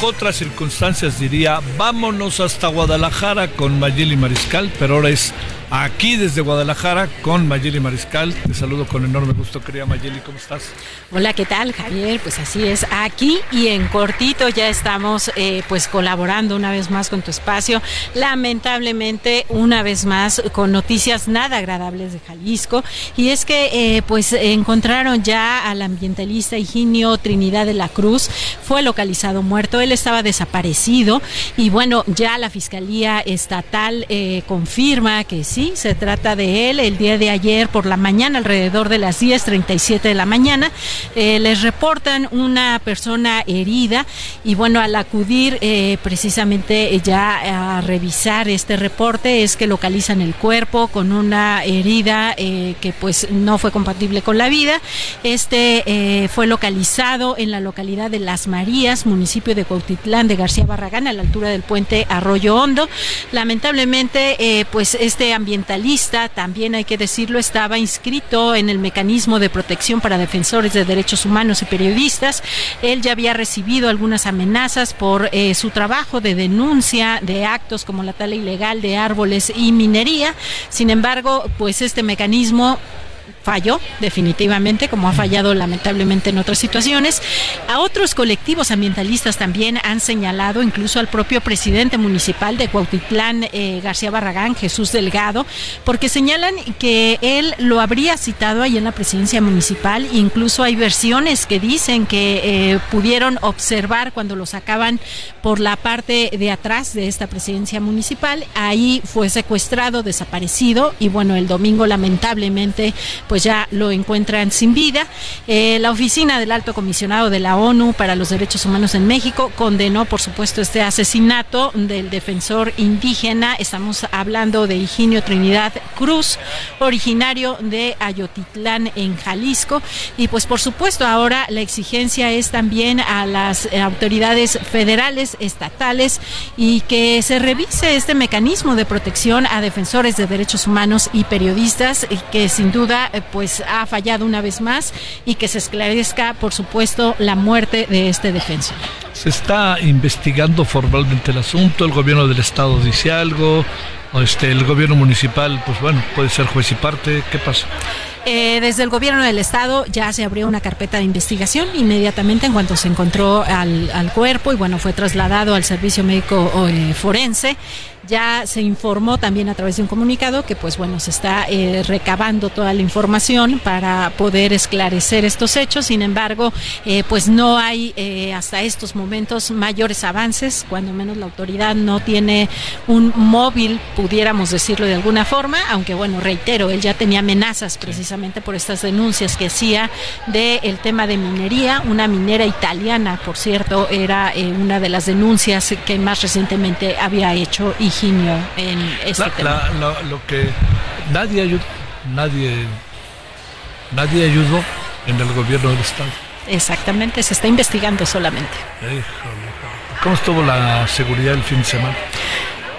Otras circunstancias diría, vámonos hasta Guadalajara con Mayeli Mariscal, pero ahora es aquí desde Guadalajara con Mayeli Mariscal. Te saludo con enorme gusto, querida Mayeli, ¿cómo estás? Hola, ¿qué tal, Javier? Pues así es, aquí y en cortito ya estamos eh, pues colaborando una vez más con tu espacio. Lamentablemente, una vez más, con noticias nada agradables de Jalisco. Y es que eh, pues encontraron ya al ambientalista Higinio Trinidad de la Cruz. Fue localizado muerto, él estaba desaparecido y bueno, ya la Fiscalía Estatal eh, confirma que sí, se trata de él. El día de ayer por la mañana, alrededor de las 10.37 de la mañana, eh, les reportan una persona herida y bueno, al acudir eh, precisamente ya a revisar este reporte es que localizan el cuerpo con una herida eh, que pues no fue compatible con la vida. Este fue localizado en la localidad de Las Marías, municipio de Cuautitlán de García Barragán, a la altura del puente Arroyo Hondo. Lamentablemente, pues este ambientalista, también hay que decirlo, estaba inscrito en el mecanismo de protección para defensores de derechos humanos y periodistas. Él ya había recibido algunas amenazas por eh, su trabajo de denuncia de actos como la tala ilegal de árboles y minería. Sin embargo, pues este mecanismo falló definitivamente, como ha fallado lamentablemente en otras situaciones. A otros colectivos ambientalistas también han señalado, incluso al propio presidente municipal de Cuautitlán, eh, García Barragán, Jesús Delgado, porque señalan que él lo habría citado ahí en la presidencia municipal. Incluso hay versiones que dicen que eh, pudieron observar cuando lo sacaban por la parte de atrás de esta presidencia municipal. Ahí fue secuestrado, desaparecido y bueno, el domingo lamentablemente pues ya lo encuentran sin vida. Eh, la oficina del alto comisionado de la ONU para los Derechos Humanos en México condenó por supuesto este asesinato del defensor indígena. Estamos hablando de Higinio Trinidad Cruz, originario de Ayotitlán en Jalisco. Y pues por supuesto ahora la exigencia es también a las autoridades federales, estatales y que se revise este mecanismo de protección a defensores de derechos humanos y periodistas que sin duda eh, pues ha fallado una vez más y que se esclarezca por supuesto la muerte de este defensor. Se está investigando formalmente el asunto, el gobierno del estado dice algo, este, el gobierno municipal, pues bueno, puede ser juez y parte, ¿qué pasa? Eh, desde el gobierno del estado ya se abrió una carpeta de investigación inmediatamente en cuanto se encontró al, cuerpo y bueno, fue trasladado al servicio médico eh, forense ya se informó también a través de un comunicado que pues bueno, se está eh, recabando toda la información para poder esclarecer estos hechos. Sin embargo, eh, pues no hay eh, hasta estos momentos mayores avances, cuando menos la autoridad no tiene un móvil, pudiéramos decirlo de alguna forma, aunque bueno, reitero, él ya tenía amenazas precisamente por estas denuncias que hacía del tema de minería, una minera italiana, por cierto, era una de las denuncias que más recientemente había hecho y en este tema. lo que nadie ayudó, nadie, nadie ayudó en el gobierno del Estado. Exactamente, se está investigando solamente. ¿Cómo estuvo la seguridad el fin de semana?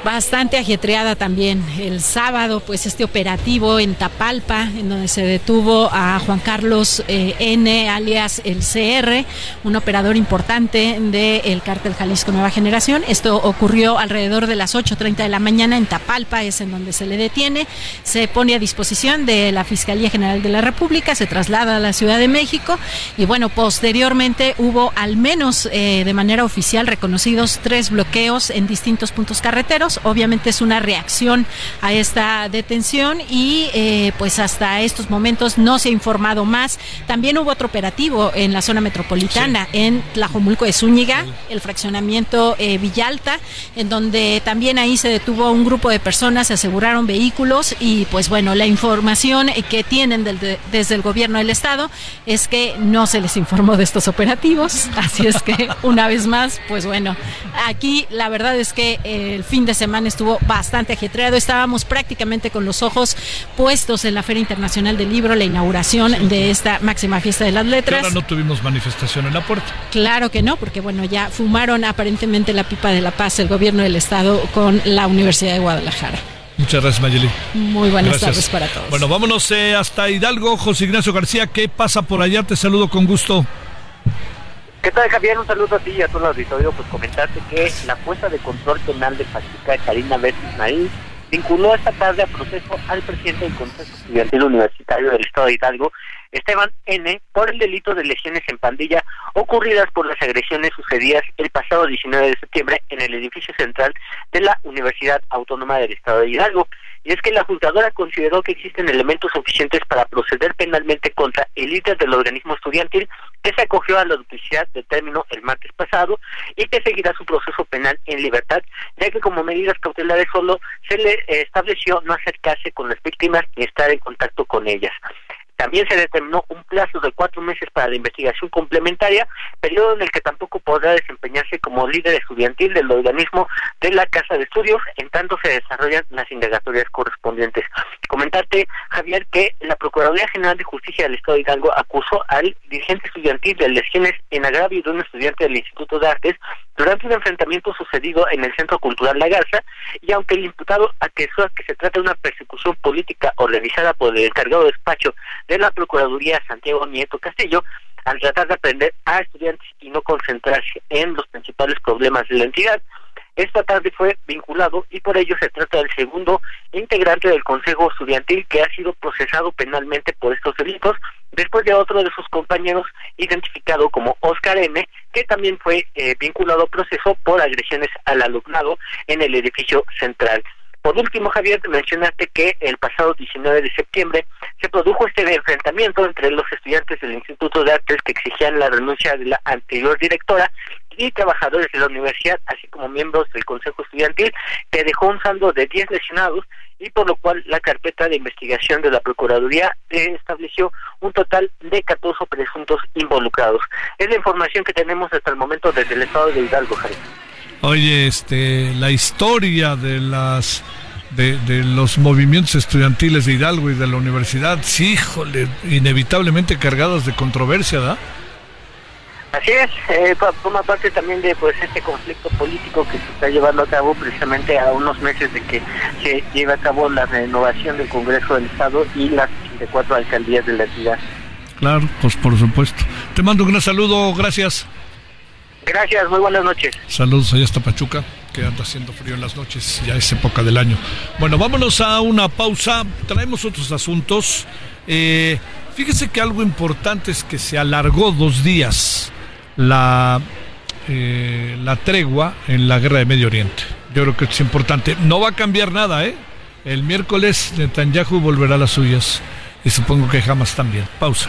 Bastante ajetreada también. El sábado, pues este operativo en Tapalpa, en donde se detuvo a Juan Carlos eh, N, alias el CR, un operador importante del cártel Jalisco Nueva Generación. Esto ocurrió alrededor de las 8.30 de la mañana en Tapalpa, es en donde se le detiene. Se pone a disposición de la Fiscalía General de la República, se traslada a la Ciudad de México y bueno, posteriormente hubo al menos eh, de manera oficial reconocidos tres bloqueos en distintos puntos carreteros Obviamente es una reacción a esta detención y eh, pues hasta estos momentos no se ha informado más. También hubo otro operativo en la zona metropolitana, en Tlajomulco de Zúñiga, el fraccionamiento eh, Villalta, en donde también ahí se detuvo un grupo de personas, se aseguraron vehículos y pues bueno, la información que tienen desde el gobierno del estado es que no se les informó de estos operativos. Así es que [laughs] una vez más, pues bueno, aquí la verdad es que el fin de semana estuvo bastante ajetreado. Estábamos prácticamente con los ojos puestos en la Feria Internacional del Libro, la inauguración de esta máxima fiesta de las letras. Ahora no tuvimos manifestación en la puerta. Claro que no, porque bueno, ya fumaron aparentemente la pipa de la paz el gobierno del estado con la Universidad de Guadalajara. Muchas gracias, Mayeli. Muy buenas tardes para todos. Bueno, vámonos eh, hasta Hidalgo. José Ignacio García, ¿qué pasa por allá? Te saludo con gusto. ¿Qué tal, Javier? Un saludo a ti y a todo el auditorio. Pues comentarte que la jueza de control penal de Pachuca, Karina Betis Naí, vinculó esta tarde a proceso al presidente del Consejo Estudiantil Universitario del Estado de Hidalgo, Esteban N., por el delito de lesiones en pandilla ocurridas por las agresiones sucedidas el pasado 19 de septiembre en el edificio central de la Universidad Autónoma del Estado de Hidalgo y es que la juzgadora consideró que existen elementos suficientes para proceder penalmente contra el líder del organismo estudiantil que se acogió a la duplicidad del término el martes pasado y que seguirá su proceso penal en libertad, ya que como medidas cautelares solo se le estableció no acercarse con las víctimas ni estar en contacto con ellas. También se determinó un plazo de cuatro meses para la investigación complementaria, periodo en el que tampoco podrá desempeñarse como líder estudiantil del organismo de la Casa de Estudios, en tanto se desarrollan las indagatorias correspondientes. Comentarte, Javier, que la Procuraduría General de Justicia del Estado de Hidalgo acusó al dirigente estudiantil de lesiones en agravio de un estudiante del Instituto de Artes durante un enfrentamiento sucedido en el Centro Cultural La Garza, y aunque el imputado acusó que se trata de una persecución política organizada por el encargado de despacho de la Procuraduría Santiago Nieto Castillo, al tratar de aprender a estudiantes y no concentrarse en los principales problemas de la entidad, esta tarde fue vinculado y por ello se trata del segundo integrante del Consejo Estudiantil que ha sido procesado penalmente por estos delitos, después de otro de sus compañeros identificado como Oscar N., que también fue eh, vinculado a proceso por agresiones al alumnado en el edificio central. Por último, Javier, mencionaste que el pasado 19 de septiembre se produjo este enfrentamiento entre los estudiantes del Instituto de Artes que exigían la renuncia de la anterior directora y trabajadores de la universidad, así como miembros del Consejo Estudiantil, que dejó un saldo de 10 lesionados y por lo cual la carpeta de investigación de la Procuraduría estableció un total de 14 presuntos involucrados. Es la información que tenemos hasta el momento desde el estado de Hidalgo, Javier. Oye, este, la historia de las de, de, los movimientos estudiantiles de Hidalgo y de la universidad, sí, híjole, inevitablemente cargadas de controversia, ¿da? Así es, eh, forma parte también de pues este conflicto político que se está llevando a cabo precisamente a unos meses de que se lleve a cabo la renovación del Congreso del Estado y las 54 alcaldías de la ciudad. Claro, pues por supuesto. Te mando un gran saludo, gracias. Gracias, muy buenas noches. Saludos allá hasta Pachuca, que anda haciendo frío en las noches, ya es época del año. Bueno, vámonos a una pausa, traemos otros asuntos. Eh, fíjese que algo importante es que se alargó dos días la, eh, la tregua en la guerra de Medio Oriente. Yo creo que es importante. No va a cambiar nada, ¿eh? El miércoles Netanyahu volverá a las suyas y supongo que jamás también. Pausa.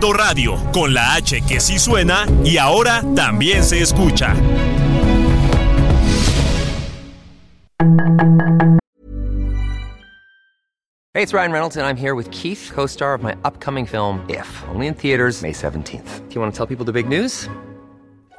Radio, con la H que sí suena y ahora también se escucha. Hey, it's Ryan Reynolds, and I'm here with Keith, co star of my upcoming film, If, only in theaters, May 17th. Do you want to tell people the big news?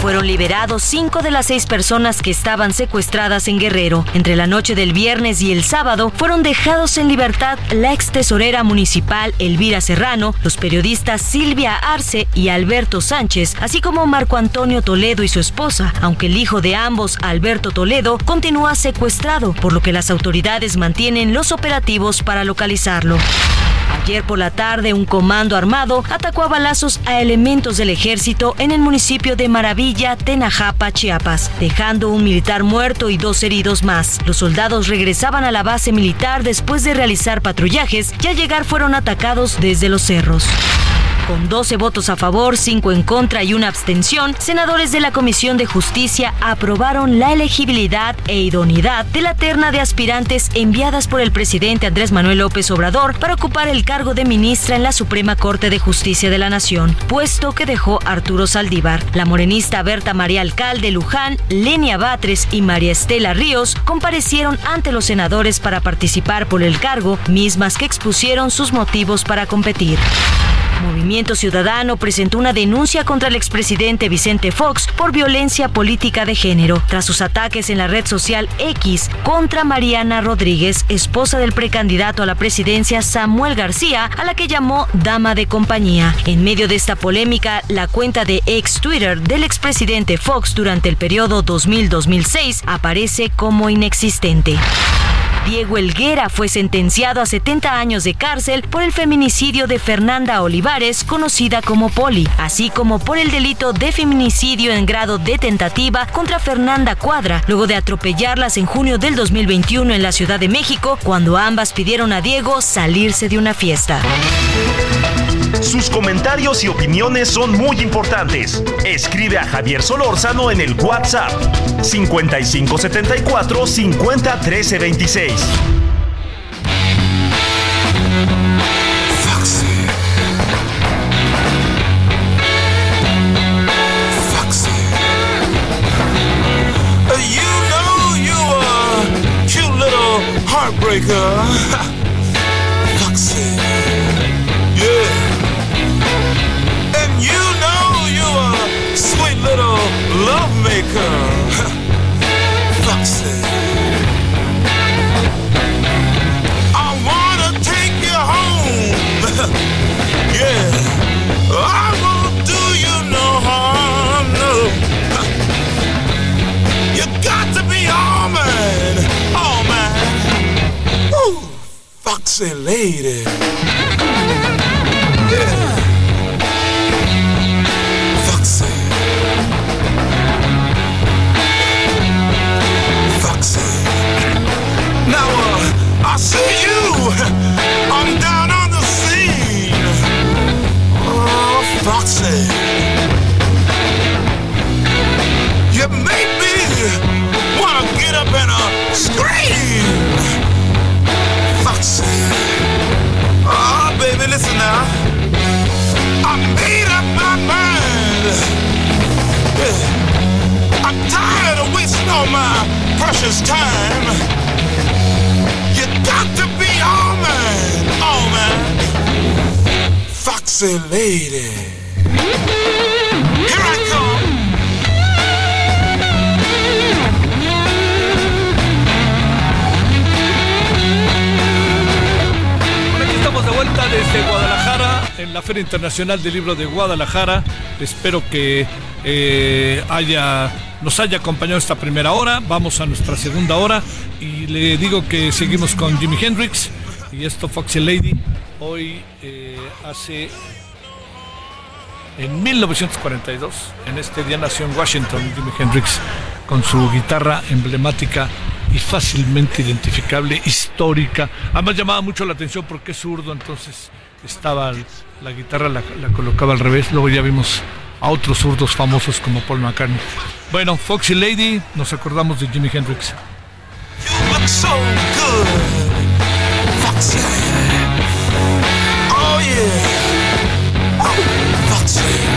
Fueron liberados cinco de las seis personas que estaban secuestradas en Guerrero. Entre la noche del viernes y el sábado fueron dejados en libertad la ex tesorera municipal Elvira Serrano, los periodistas Silvia Arce y Alberto Sánchez, así como Marco Antonio Toledo y su esposa, aunque el hijo de ambos, Alberto Toledo, continúa secuestrado, por lo que las autoridades mantienen los operativos para localizarlo. Ayer por la tarde, un comando armado atacó a balazos a elementos del ejército en el municipio de Maravilla, Tenajapa, Chiapas, dejando un militar muerto y dos heridos más. Los soldados regresaban a la base militar después de realizar patrullajes y al llegar fueron atacados desde los cerros. Con 12 votos a favor, 5 en contra y una abstención, senadores de la Comisión de Justicia aprobaron la elegibilidad e idoneidad de la terna de aspirantes enviadas por el presidente Andrés Manuel López Obrador para ocupar el cargo de ministra en la Suprema Corte de Justicia de la Nación, puesto que dejó Arturo Saldívar. La morenista Berta María Alcalde Luján, Lenia Batres y María Estela Ríos comparecieron ante los senadores para participar por el cargo, mismas que expusieron sus motivos para competir. Movimiento Ciudadano presentó una denuncia contra el expresidente Vicente Fox por violencia política de género tras sus ataques en la red social X contra Mariana Rodríguez, esposa del precandidato a la presidencia Samuel García, a la que llamó dama de compañía. En medio de esta polémica, la cuenta de ex Twitter del expresidente Fox durante el periodo 2000-2006 aparece como inexistente. Diego Elguera fue sentenciado a 70 años de cárcel por el feminicidio de Fernanda Olivares, conocida como Poli, así como por el delito de feminicidio en grado de tentativa contra Fernanda Cuadra, luego de atropellarlas en junio del 2021 en la Ciudad de México, cuando ambas pidieron a Diego salirse de una fiesta. Sus comentarios y opiniones son muy importantes. Escribe a Javier Solórzano en el WhatsApp 5574 50 13 26. You know you a cute little heartbreaker. [laughs] foxy lady. Foxy. Foxy. Now, uh, I see you. I'm down on the scene. Oh, Foxy. You make me wanna get up and uh, scream. Foxy. Oh, ah, baby, listen now. I made up my mind. I'm tired of wasting all my precious time. You got to be all man, all man. Foxy lady. Desde Guadalajara, en la Feria Internacional del Libro de Guadalajara. Espero que eh, haya, nos haya acompañado esta primera hora. Vamos a nuestra segunda hora y le digo que seguimos con Jimi Hendrix y esto Foxy Lady. Hoy eh, hace en 1942, en este día nació en Washington Jimi Hendrix con su guitarra emblemática y fácilmente identificable, histórica. Además llamaba mucho la atención porque es zurdo, entonces estaba la guitarra la, colocaba al revés. Luego ya vimos a otros zurdos famosos como Paul McCartney. Bueno, Foxy Lady, nos acordamos de Jimi Hendrix. Foxy. Oh yeah, oh, Foxy.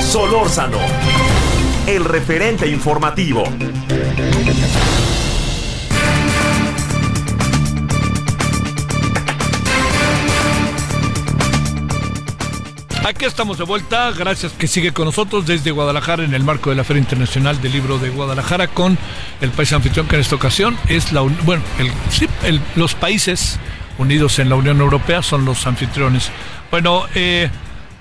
Solórzano, el referente informativo. Aquí estamos de vuelta, gracias que sigue con nosotros desde Guadalajara en el marco de la Feria Internacional del Libro de Guadalajara con el país anfitrión que en esta ocasión es la un- bueno, el, sí, el- los países unidos en la Unión Europea son los anfitriones. Bueno, eh,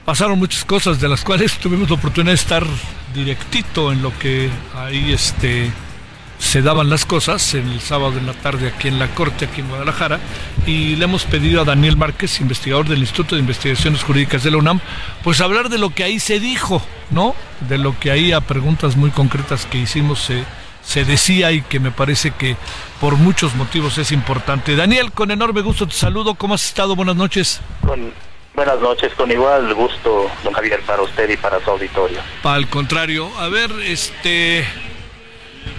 pasaron muchas cosas de las cuales [laughs] tuvimos la oportunidad de estar directito en lo que ahí este se daban las cosas el sábado en la tarde aquí en la Corte, aquí en Guadalajara, y le hemos pedido a Daniel Márquez, investigador del Instituto de Investigaciones Jurídicas de la UNAM, pues hablar de lo que ahí se dijo, ¿no? De lo que ahí a preguntas muy concretas que hicimos se, se decía y que me parece que por muchos motivos es importante. Daniel, con enorme gusto te saludo, ¿cómo has estado? Buenas noches. Buenas noches, con igual gusto, don Javier, para usted y para su auditorio. Al contrario, a ver, este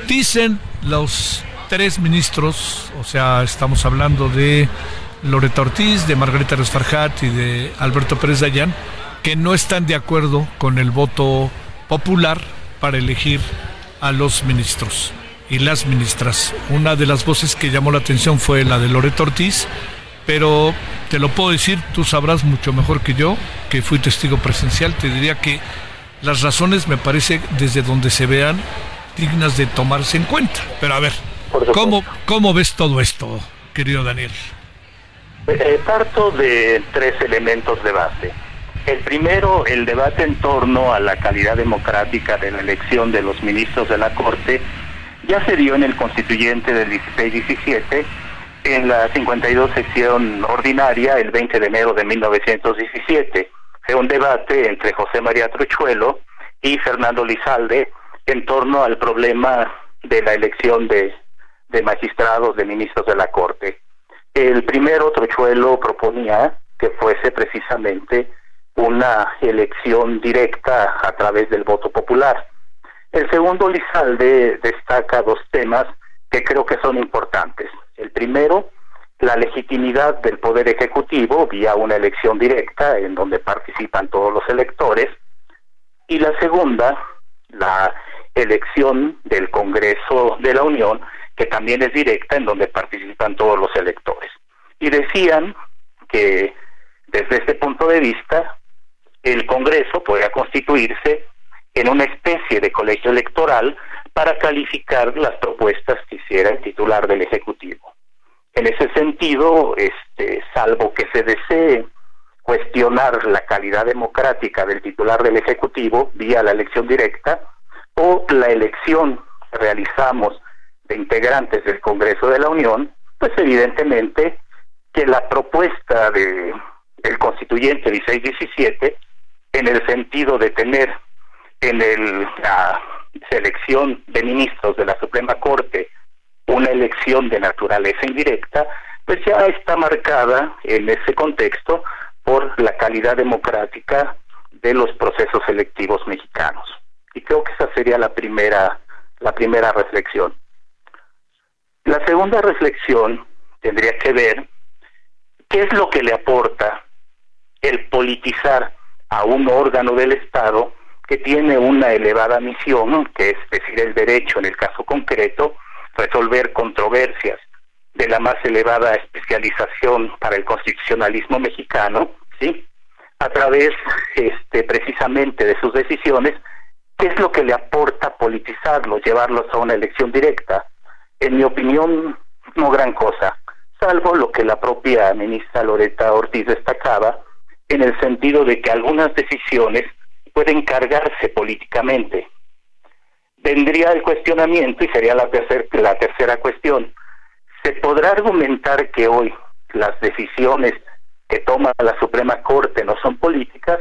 dicen los tres ministros, o sea, estamos hablando de Loreta Ortiz, de Margarita Resfarjat y de Alberto Pérez Dayán, que no están de acuerdo con el voto popular para elegir a los ministros y las ministras. Una de las voces que llamó la atención fue la de Loreta Ortiz, pero te lo puedo decir, tú sabrás mucho mejor que yo, que fui testigo presencial, te diría que las razones me parece desde donde se vean dignas de tomarse en cuenta. Pero a ver, ¿cómo, cómo ves todo esto, querido Daniel? Eh, parto de tres elementos de base. El primero, el debate en torno a la calidad democrática de la elección de los ministros de la Corte ya se dio en el constituyente del 16-17, en la 52 sección ordinaria, el 20 de enero de 1917. Fue un debate entre José María Truchuelo y Fernando Lizalde en torno al problema de la elección de, de magistrados, de ministros de la Corte. El primero, Truchuelo, proponía que fuese precisamente una elección directa a través del voto popular. El segundo, Lizalde, destaca dos temas que creo que son importantes. El primero, la legitimidad del Poder Ejecutivo vía una elección directa en donde participan todos los electores. Y la segunda, la elección del Congreso de la Unión, que también es directa en donde participan todos los electores. Y decían que desde este punto de vista, el Congreso podría constituirse en una especie de colegio electoral para calificar las propuestas que hiciera el titular del Ejecutivo. En ese sentido, este, salvo que se desee cuestionar la calidad democrática del titular del Ejecutivo vía la elección directa o la elección que realizamos de integrantes del Congreso de la Unión, pues evidentemente que la propuesta de el constituyente 1617 en el sentido de tener en la selección de ministros de la Suprema Corte una elección de naturaleza indirecta, pues ya está marcada en ese contexto por la calidad democrática de los procesos electivos mexicanos. Y creo que esa sería la primera, la primera reflexión. La segunda reflexión tendría que ver qué es lo que le aporta el politizar a un órgano del Estado que tiene una elevada misión, que es decir, el derecho en el caso concreto, resolver controversias de la más elevada especialización para el constitucionalismo mexicano, ¿sí? A través este precisamente de sus decisiones, ¿qué es lo que le aporta politizarlos, llevarlos a una elección directa? En mi opinión, no gran cosa, salvo lo que la propia ministra Loreta Ortiz destacaba, en el sentido de que algunas decisiones pueden cargarse políticamente. Vendría el cuestionamiento y sería la, tercer, la tercera cuestión. ¿Se podrá argumentar que hoy las decisiones que toma la Suprema Corte no son políticas?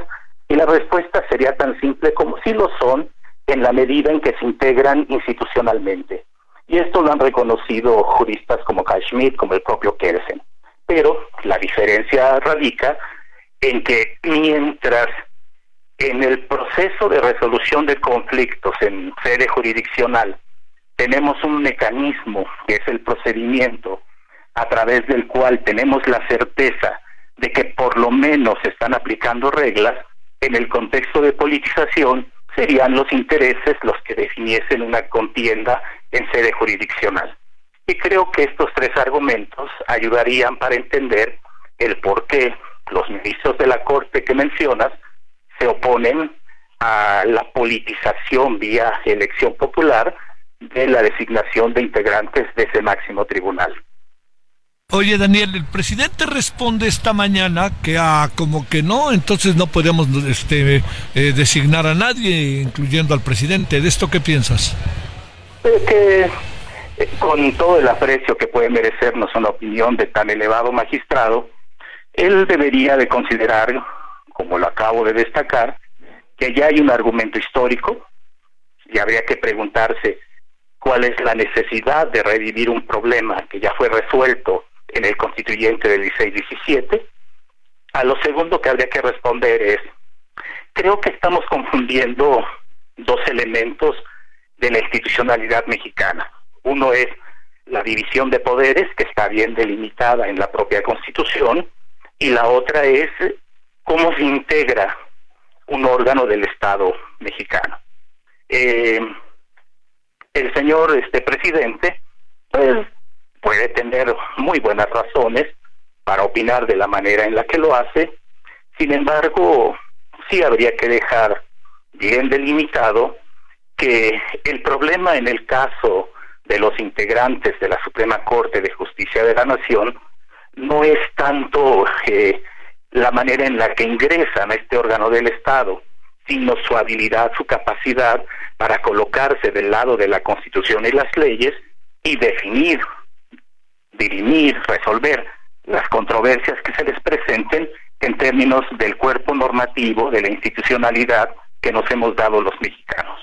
Y la respuesta sería tan simple como si lo son en la medida en que se integran institucionalmente. Y esto lo han reconocido juristas como Carl Schmitt, como el propio Kelsen. Pero la diferencia radica en que mientras en el proceso de resolución de conflictos en sede jurisdiccional tenemos un mecanismo que es el procedimiento a través del cual tenemos la certeza de que por lo menos se están aplicando reglas, en el contexto de politización serían los intereses los que definiesen una contienda en sede jurisdiccional. Y creo que estos tres argumentos ayudarían para entender el por qué los ministros de la Corte que mencionas se oponen a la politización vía elección popular de la designación de integrantes de ese máximo tribunal. Oye Daniel, el presidente responde esta mañana que a como que no, entonces no podemos este, eh, designar a nadie, incluyendo al presidente. ¿De esto qué piensas? que eh, con todo el aprecio que puede merecernos una opinión de tan elevado magistrado, él debería de considerar como lo acabo de destacar, que ya hay un argumento histórico y habría que preguntarse cuál es la necesidad de revivir un problema que ya fue resuelto en el constituyente del 16-17. A lo segundo que habría que responder es, creo que estamos confundiendo dos elementos de la institucionalidad mexicana. Uno es la división de poderes, que está bien delimitada en la propia Constitución, y la otra es cómo se integra un órgano del Estado mexicano. Eh, el señor este presidente pues, puede tener muy buenas razones para opinar de la manera en la que lo hace, sin embargo, sí habría que dejar bien delimitado que el problema en el caso de los integrantes de la Suprema Corte de Justicia de la Nación no es tanto eh, la manera en la que ingresan a este órgano del Estado, sino su habilidad, su capacidad para colocarse del lado de la Constitución y las leyes y definir, dirimir, resolver las controversias que se les presenten en términos del cuerpo normativo, de la institucionalidad que nos hemos dado los mexicanos.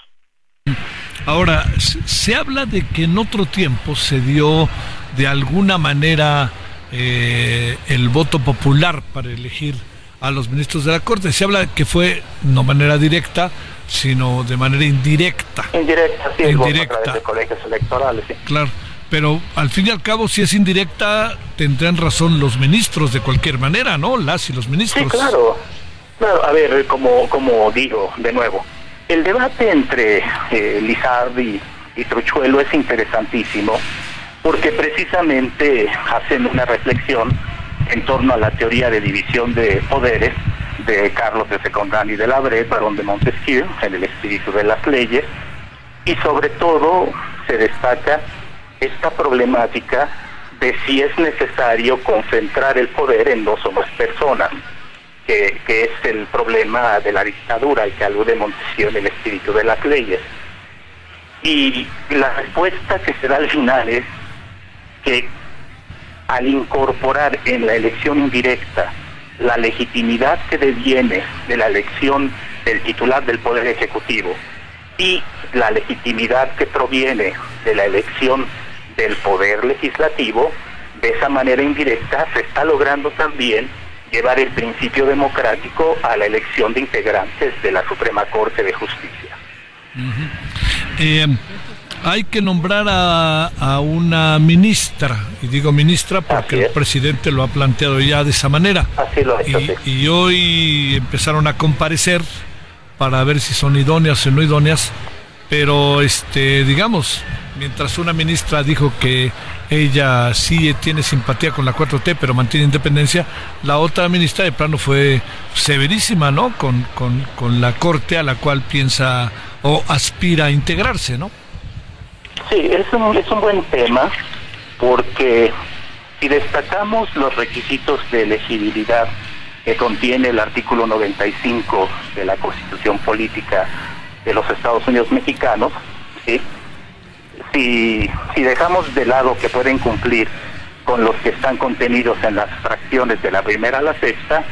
Ahora, se habla de que en otro tiempo se dio de alguna manera eh, el voto popular para elegir a los ministros de la Corte. Se habla que fue no manera directa, sino de manera indirecta. Indirecta, sí, indirecta. de colegios electorales. Claro, pero al fin y al cabo, si es indirecta, tendrán razón los ministros de cualquier manera, ¿no? Las y los ministros. Sí, claro. Claro, a ver, como, como digo, de nuevo, el debate entre eh, Lizardi y Truchuelo es interesantísimo porque precisamente hacen una reflexión en torno a la teoría de división de poderes de Carlos de Secondani de la barón de Montesquieu, en el espíritu de las leyes, y sobre todo se destaca esta problemática de si es necesario concentrar el poder en dos o más personas, que, que es el problema de la dictadura y que alude Montesquieu en el espíritu de las leyes. Y la respuesta que se da al final es que al incorporar en la elección indirecta la legitimidad que deviene de la elección del titular del Poder Ejecutivo y la legitimidad que proviene de la elección del Poder Legislativo, de esa manera indirecta se está logrando también llevar el principio democrático a la elección de integrantes de la Suprema Corte de Justicia hay que nombrar a, una ministra, y digo ministra porque el presidente lo ha planteado ya de esa manera. Así lo y, y, hoy empezaron a comparecer para ver si son idóneas o no idóneas, pero este, digamos, mientras una ministra dijo que ella sí tiene simpatía con la 4T, pero mantiene independencia, la otra ministra de plano fue severísima, ¿no? Con, con, con la corte a la cual piensa o aspira a integrarse, ¿no? Sí, es un, es un buen tema porque si destacamos los requisitos de elegibilidad que contiene el artículo 95 de la Constitución Política de los Estados Unidos Mexicanos, ¿sí? si, si dejamos de lado que pueden cumplir con los que están contenidos en las fracciones de la primera a la sexta,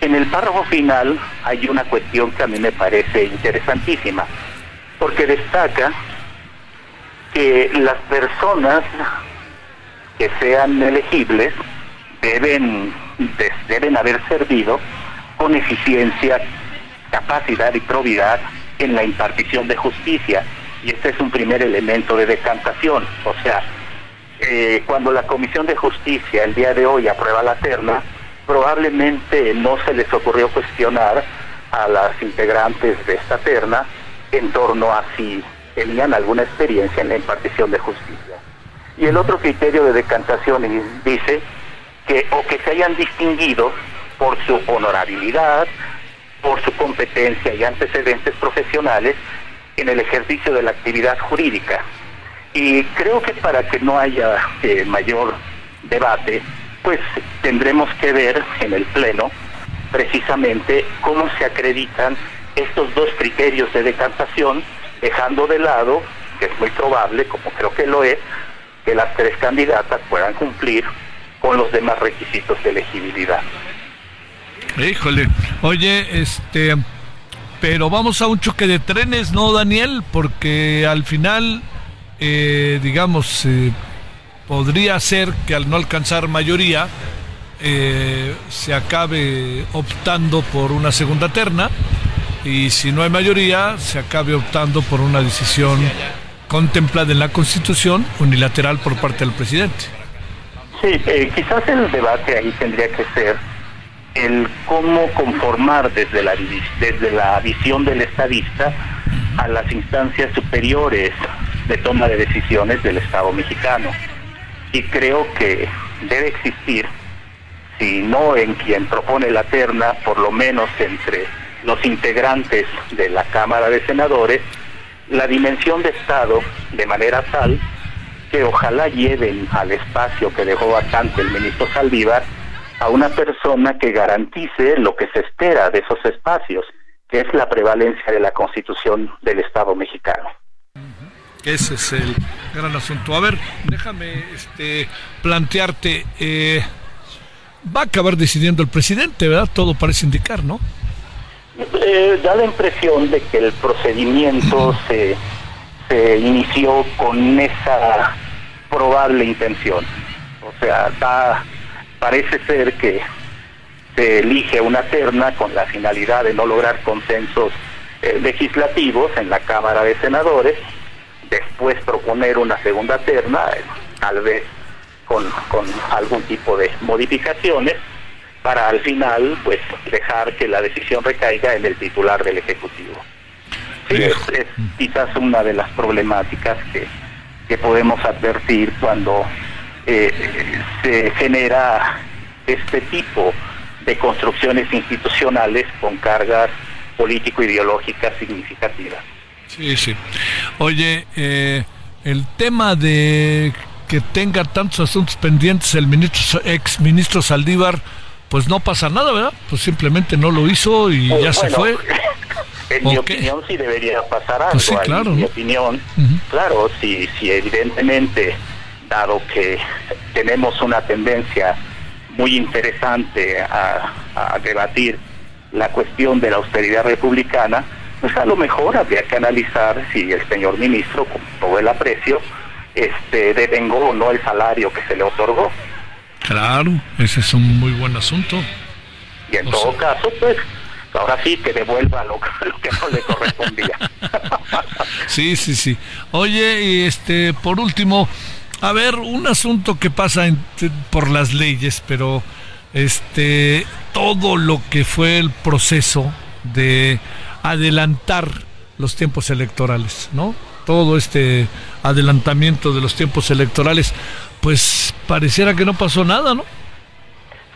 en el párrafo final hay una cuestión que a mí me parece interesantísima, porque destaca que las personas que sean elegibles deben, deben haber servido con eficiencia, capacidad y probidad en la impartición de justicia. Y este es un primer elemento de decantación. O sea, eh, cuando la Comisión de Justicia el día de hoy aprueba la terna, probablemente no se les ocurrió cuestionar a las integrantes de esta terna en torno a si tenían alguna experiencia en la impartición de justicia. Y el otro criterio de decantación dice que o que se hayan distinguido por su honorabilidad, por su competencia y antecedentes profesionales en el ejercicio de la actividad jurídica. Y creo que para que no haya eh, mayor debate, pues tendremos que ver en el Pleno precisamente cómo se acreditan estos dos criterios de decantación dejando de lado, que es muy probable, como creo que lo es, que las tres candidatas puedan cumplir con los demás requisitos de elegibilidad. Híjole, oye, este, pero vamos a un choque de trenes, ¿no, Daniel? Porque al final, eh, digamos, eh, podría ser que al no alcanzar mayoría, eh, se acabe optando por una segunda terna y si no hay mayoría, se acabe optando por una decisión contemplada en la Constitución unilateral por parte del presidente. Sí, eh, quizás el debate ahí tendría que ser el cómo conformar desde la, desde la visión del estadista a las instancias superiores de toma de decisiones del Estado mexicano. Y creo que debe existir, si no en quien propone la terna, por lo menos entre los integrantes de la Cámara de Senadores la dimensión de Estado de manera tal que ojalá lleven al espacio que dejó vacante el ministro Saldívar a una persona que garantice lo que se espera de esos espacios, que es la prevalencia de la Constitución del Estado mexicano. Ese es el gran asunto. A ver, déjame este, plantearte, eh, va a acabar decidiendo el presidente, ¿verdad? Todo parece indicar, ¿no? Eh, da la impresión de que el procedimiento [laughs] se, se inició con esa probable intención. O sea, da, parece ser que se elige una terna con la finalidad de no lograr consensos eh, legislativos en la Cámara de Senadores, después proponer una segunda terna, eh, tal vez con, con algún tipo de modificaciones, para al final pues dejar que la decisión recaiga en el titular del Ejecutivo. Sí, es, quizás una de las problemáticas que, que podemos advertir cuando eh, se genera este tipo de construcciones institucionales con cargas político-ideológicas significativas. Sí, sí. Oye, eh, el tema de que tenga tantos asuntos pendientes el ministro ex ministro Saldívar pues no pasa nada, ¿verdad? Pues simplemente no lo hizo y Pues ya se fue. [laughs] En mi opinión sí debería pasar algo. Pues sí, ahí, claro, En mi opinión, claro, si, si evidentemente, dado que tenemos una tendencia muy interesante a, a debatir la cuestión de la austeridad republicana, pues a lo mejor habría que analizar si el señor ministro, con todo el aprecio, este, devengó o no el salario que se le otorgó. Claro, ese es un muy buen asunto. Y en todo caso, pues, ahora sí que devuelva lo, [laughs] lo que no le correspondía. [laughs] Sí, sí, sí. Oye, y este, por último, a ver, un asunto que pasa en- por las leyes, pero este, todo lo que fue el proceso de adelantar los tiempos electorales, ¿no? Todo este adelantamiento de los tiempos electorales, pues pareciera que no pasó nada, ¿no?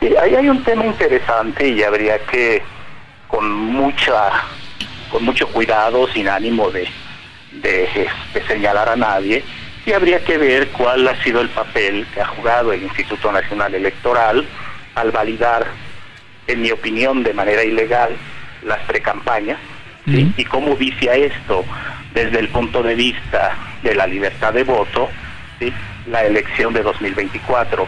Sí, ahí hay un tema interesante y habría que, con mucha, con mucho cuidado, sin ánimo de, de, de señalar a nadie, y habría que ver cuál ha sido el papel que ha jugado el Instituto Nacional Electoral al validar, en mi opinión, de manera ilegal, las precampañas, ¿sí? y cómo vicia esto desde el punto de vista de la libertad de voto, ¿sí? La elección de 2024.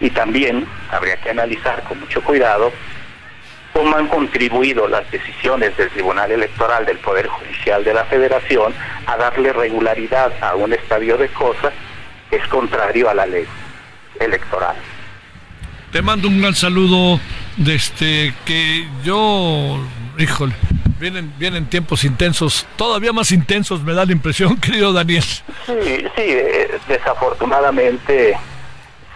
Y también habría que analizar con mucho cuidado cómo han contribuido las decisiones del Tribunal Electoral del Poder Judicial de la Federación a darle regularidad a un estadio de cosas que es contrario a la ley electoral. Te mando un gran saludo de este que yo, híjole, vienen vienen tiempos intensos, todavía más intensos me da la impresión, [laughs] querido Daniel. Sí, sí, eh, desafortunadamente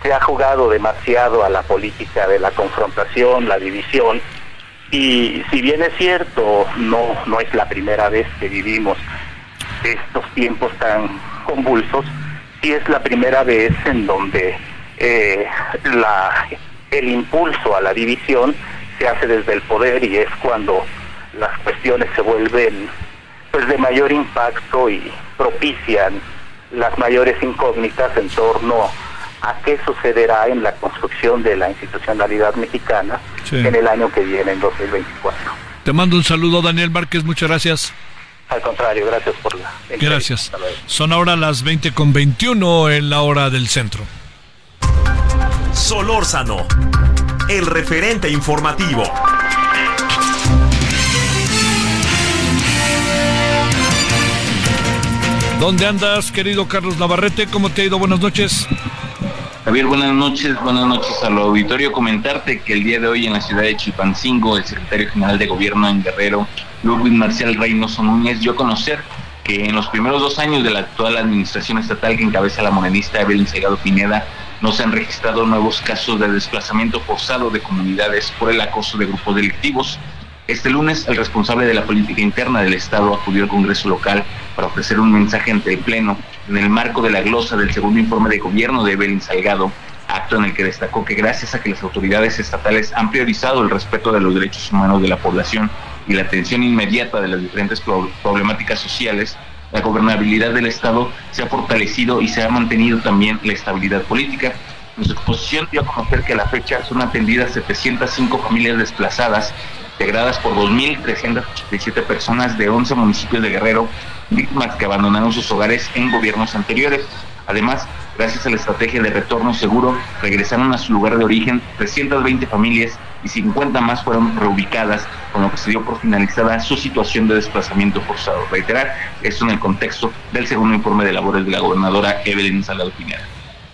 se ha jugado demasiado a la política de la confrontación, la división, y si bien es cierto, no, no es la primera vez que vivimos estos tiempos tan convulsos, sí es la primera vez en donde eh, la, el impulso a la división se hace desde el poder y es cuando las cuestiones se vuelven pues de mayor impacto y propician las mayores incógnitas en torno a qué sucederá en la construcción de la institucionalidad mexicana Sí. en el año que viene, en 2024. Te mando un saludo Daniel Márquez, muchas gracias. Al contrario, gracias por la entrevista. Gracias. Son ahora las 20 con 21 en la hora del centro. Solórzano, el referente informativo. ¿Dónde andas, querido Carlos Navarrete? ¿Cómo te ha ido? Buenas noches. Javier, buenas noches, buenas noches al auditorio. Comentarte que el día de hoy en la ciudad de Chilpancingo, el secretario general de gobierno en Guerrero, Ludwig Marcial Reynoso Núñez, dio a conocer que en los primeros dos años de la actual administración estatal que encabeza la monedista Evelyn Segado Pineda, no se han registrado nuevos casos de desplazamiento forzado de comunidades por el acoso de grupos delictivos. Este lunes, el responsable de la política interna del Estado acudió al Congreso local para ofrecer un mensaje ante el Pleno en el marco de la glosa del segundo informe de gobierno de Evelyn Salgado, acto en el que destacó que gracias a que las autoridades estatales han priorizado el respeto de los derechos humanos de la población y la atención inmediata de las diferentes pro- problemáticas sociales, la gobernabilidad del Estado se ha fortalecido y se ha mantenido también la estabilidad política. En exposición dio a conocer que a la fecha son atendidas 705 familias desplazadas, integradas por 2.387 personas de 11 municipios de Guerrero, víctimas que abandonaron sus hogares en gobiernos anteriores. Además, gracias a la estrategia de retorno seguro, regresaron a su lugar de origen 320 familias y 50 más fueron reubicadas, con lo que se dio por finalizada su situación de desplazamiento forzado. Reiterar, esto en el contexto del segundo informe de labores de la gobernadora Evelyn Salado Pineda.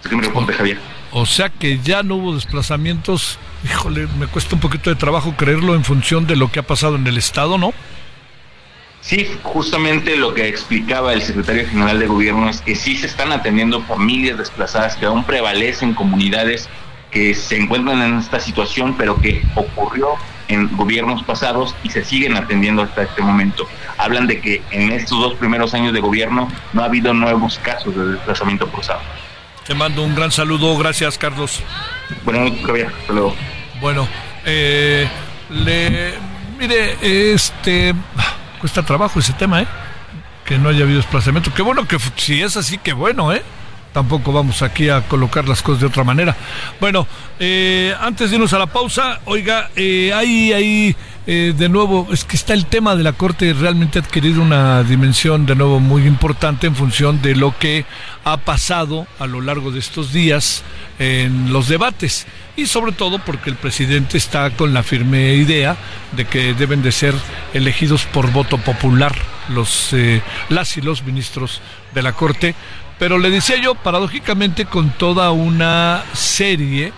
¿Qué me responde, Javier? O sea que ya no hubo desplazamientos. Híjole, me cuesta un poquito de trabajo creerlo en función de lo que ha pasado en el Estado, ¿no? Sí, justamente lo que explicaba el secretario general de gobierno es que sí se están atendiendo familias desplazadas que aún prevalecen comunidades que se encuentran en esta situación, pero que ocurrió en gobiernos pasados y se siguen atendiendo hasta este momento. Hablan de que en estos dos primeros años de gobierno no ha habido nuevos casos de desplazamiento forzado. Te mando un gran saludo, gracias Carlos. Bueno, hasta luego. Bueno, eh, le, mire, este, cuesta trabajo ese tema, ¿eh? Que no haya habido desplazamiento. Qué bueno que si es así, qué bueno, ¿eh? tampoco vamos aquí a colocar las cosas de otra manera. Bueno, eh, antes de irnos a la pausa, oiga, eh, ahí, ahí, eh, de nuevo, es que está el tema de la Corte realmente ha adquirido una dimensión de nuevo muy importante en función de lo que ha pasado a lo largo de estos días en los debates y sobre todo porque el presidente está con la firme idea de que deben de ser elegidos por voto popular los las y los ministros de la Corte pero le decía yo, paradójicamente, con toda una serie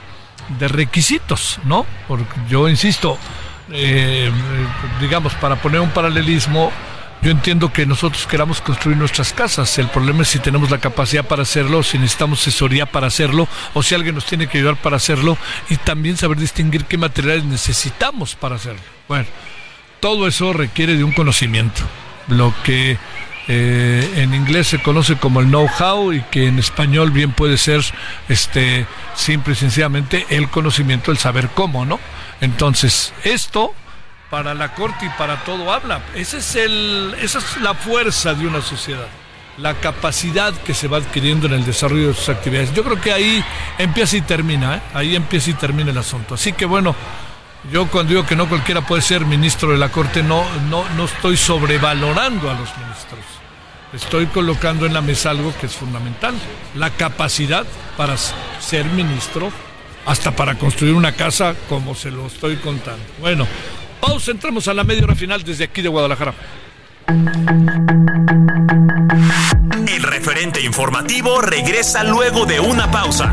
de requisitos, ¿no? Porque yo insisto, eh, digamos, para poner un paralelismo, yo entiendo que nosotros queramos construir nuestras casas. El problema es si tenemos la capacidad para hacerlo, si necesitamos asesoría para hacerlo, o si alguien nos tiene que ayudar para hacerlo, y también saber distinguir qué materiales necesitamos para hacerlo. Bueno, todo eso requiere de un conocimiento. Lo que eh, en inglés se conoce como el know-how y que en español bien puede ser este simple y sencillamente el conocimiento, el saber cómo, ¿no? Entonces, esto para la corte y para todo habla. Ese es el, esa es la fuerza de una sociedad, la capacidad que se va adquiriendo en el desarrollo de sus actividades. Yo creo que ahí empieza y termina, ¿eh? ahí empieza y termina el asunto. Así que bueno, yo cuando digo que no cualquiera puede ser ministro de la Corte, no, no, no estoy sobrevalorando a los ministros. Estoy colocando en la mesa algo que es fundamental, la capacidad para ser ministro, hasta para construir una casa, como se lo estoy contando. Bueno, pausa, entramos a la media hora final desde aquí de Guadalajara. El referente informativo regresa luego de una pausa.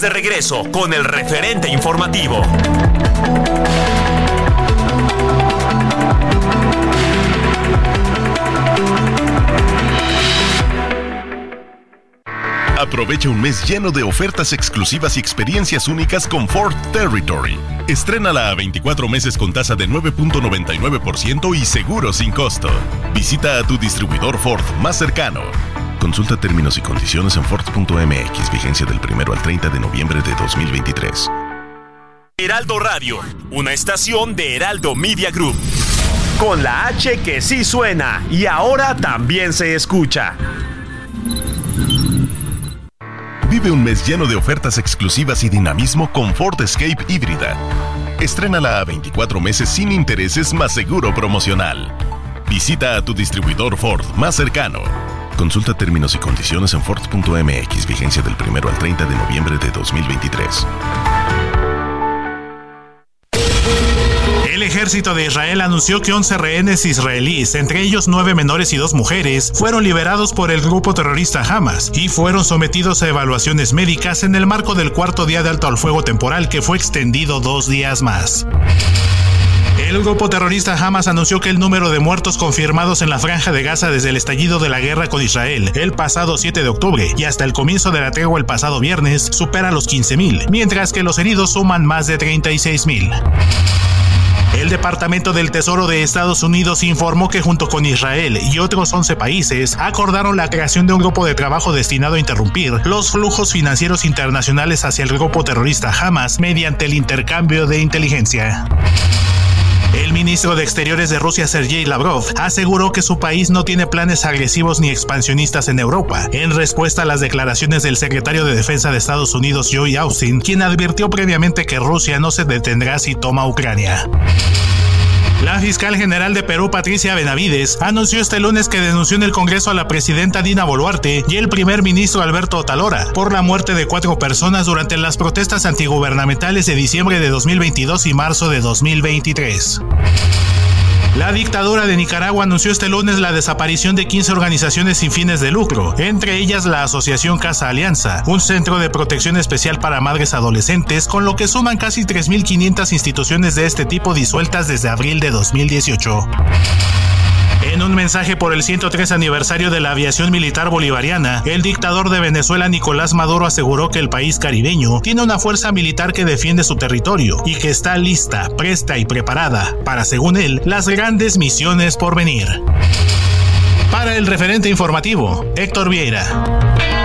De regreso con el referente informativo. Aprovecha un mes lleno de ofertas exclusivas y experiencias únicas con Ford Territory. Estrénala a 24 meses con tasa de 9.99% y seguro sin costo. Visita a tu distribuidor Ford más cercano. Consulta términos y condiciones en Ford.mx, vigencia del 1 al 30 de noviembre de 2023. Heraldo Radio, una estación de Heraldo Media Group. Con la H que sí suena y ahora también se escucha. Vive un mes lleno de ofertas exclusivas y dinamismo con Ford Escape híbrida. Estrénala a 24 meses sin intereses más seguro promocional. Visita a tu distribuidor Ford más cercano. Consulta términos y condiciones en Ford.mx, vigencia del 1 al 30 de noviembre de 2023. El ejército de Israel anunció que 11 rehenes israelíes, entre ellos 9 menores y 2 mujeres, fueron liberados por el grupo terrorista Hamas y fueron sometidos a evaluaciones médicas en el marco del cuarto día de alto al fuego temporal que fue extendido dos días más. El grupo terrorista Hamas anunció que el número de muertos confirmados en la franja de Gaza desde el estallido de la guerra con Israel el pasado 7 de octubre y hasta el comienzo de la tregua el pasado viernes supera los 15.000, mientras que los heridos suman más de 36.000. El Departamento del Tesoro de Estados Unidos informó que junto con Israel y otros 11 países acordaron la creación de un grupo de trabajo destinado a interrumpir los flujos financieros internacionales hacia el grupo terrorista Hamas mediante el intercambio de inteligencia. El ministro de Exteriores de Rusia, Sergei Lavrov, aseguró que su país no tiene planes agresivos ni expansionistas en Europa, en respuesta a las declaraciones del secretario de Defensa de Estados Unidos, Joe Austin, quien advirtió previamente que Rusia no se detendrá si toma Ucrania. La fiscal general de Perú, Patricia Benavides, anunció este lunes que denunció en el Congreso a la presidenta Dina Boluarte y el primer ministro Alberto Otalora por la muerte de cuatro personas durante las protestas antigubernamentales de diciembre de 2022 y marzo de 2023. La dictadura de Nicaragua anunció este lunes la desaparición de 15 organizaciones sin fines de lucro, entre ellas la Asociación Casa Alianza, un centro de protección especial para madres adolescentes, con lo que suman casi 3.500 instituciones de este tipo disueltas desde abril de 2018. En un mensaje por el 103 aniversario de la aviación militar bolivariana, el dictador de Venezuela Nicolás Maduro aseguró que el país caribeño tiene una fuerza militar que defiende su territorio y que está lista, presta y preparada para, según él, las grandes misiones por venir. Para el referente informativo, Héctor Vieira.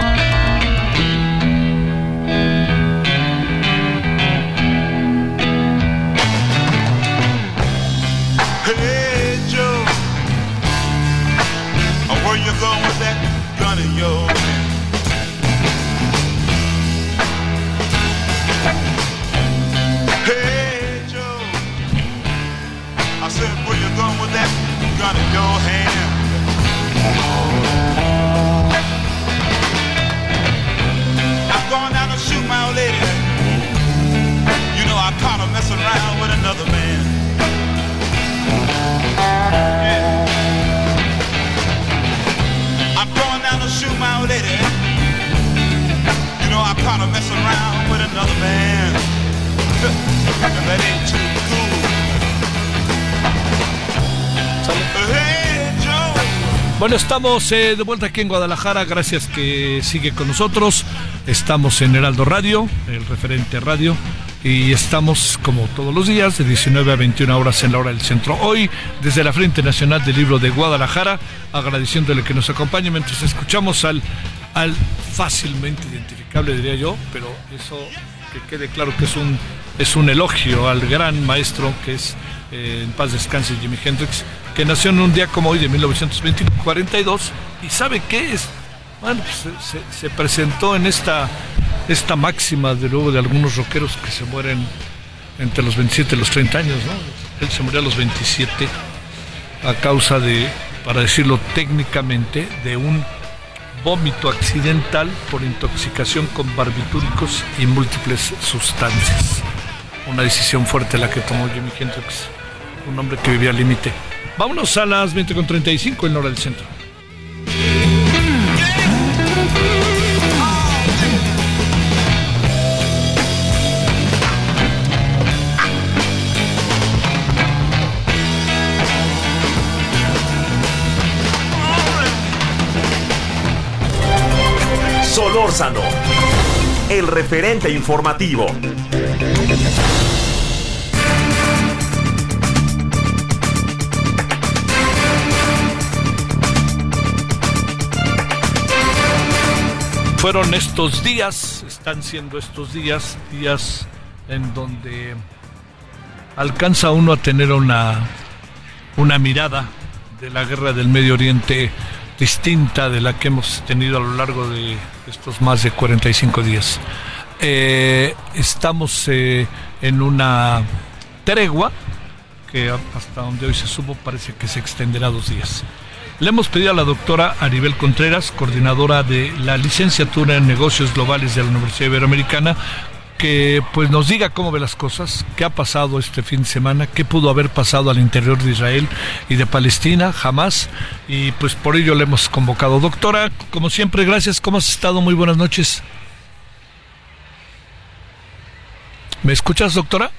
Bueno, estamos eh, de vuelta aquí en Guadalajara. Gracias que sigue con nosotros. Estamos en Heraldo Radio, el referente radio. Y estamos, como todos los días, de 19 a 21 horas en la hora del centro. Hoy, desde la Frente Nacional del Libro de Guadalajara, agradeciéndole que nos acompañe mientras escuchamos al, al fácilmente identificable, diría yo, pero eso que quede claro que es un, es un elogio al gran maestro que es, eh, en paz descanse, Jimi Hendrix, que nació en un día como hoy de 1942 y sabe qué es. Bueno, pues, se, se- se presentó en esta, esta máxima de luego de algunos rockeros que se mueren entre los 27 y los 30 años, ¿no? Él se murió a los 27 a causa de, para decirlo técnicamente, de un vómito accidental por intoxicación con barbitúricos y múltiples sustancias. Una decisión fuerte la que tomó Jimi Hendrix, un hombre que vivía al límite. Vámonos a las 20.35 en hora del centro. El referente informativo. Fueron estos días, están siendo estos días, días en donde alcanza uno a tener una, una mirada de la guerra del Medio Oriente distinta de la que hemos tenido a lo largo de estos más de 45 días. Eh, estamos eh, en una tregua que hasta donde hoy se supo parece que se extenderá dos días. Le hemos pedido a la doctora Aribel Contreras, coordinadora de la licenciatura en negocios globales de la Universidad Iberoamericana, que pues nos diga cómo ve las cosas, qué ha pasado este fin de semana, qué pudo haber pasado al interior de Israel y de Palestina, jamás. Y pues por ello le hemos convocado. Doctora, como siempre, gracias. ¿Cómo has estado? Muy buenas noches. ¿Me escuchas, doctora?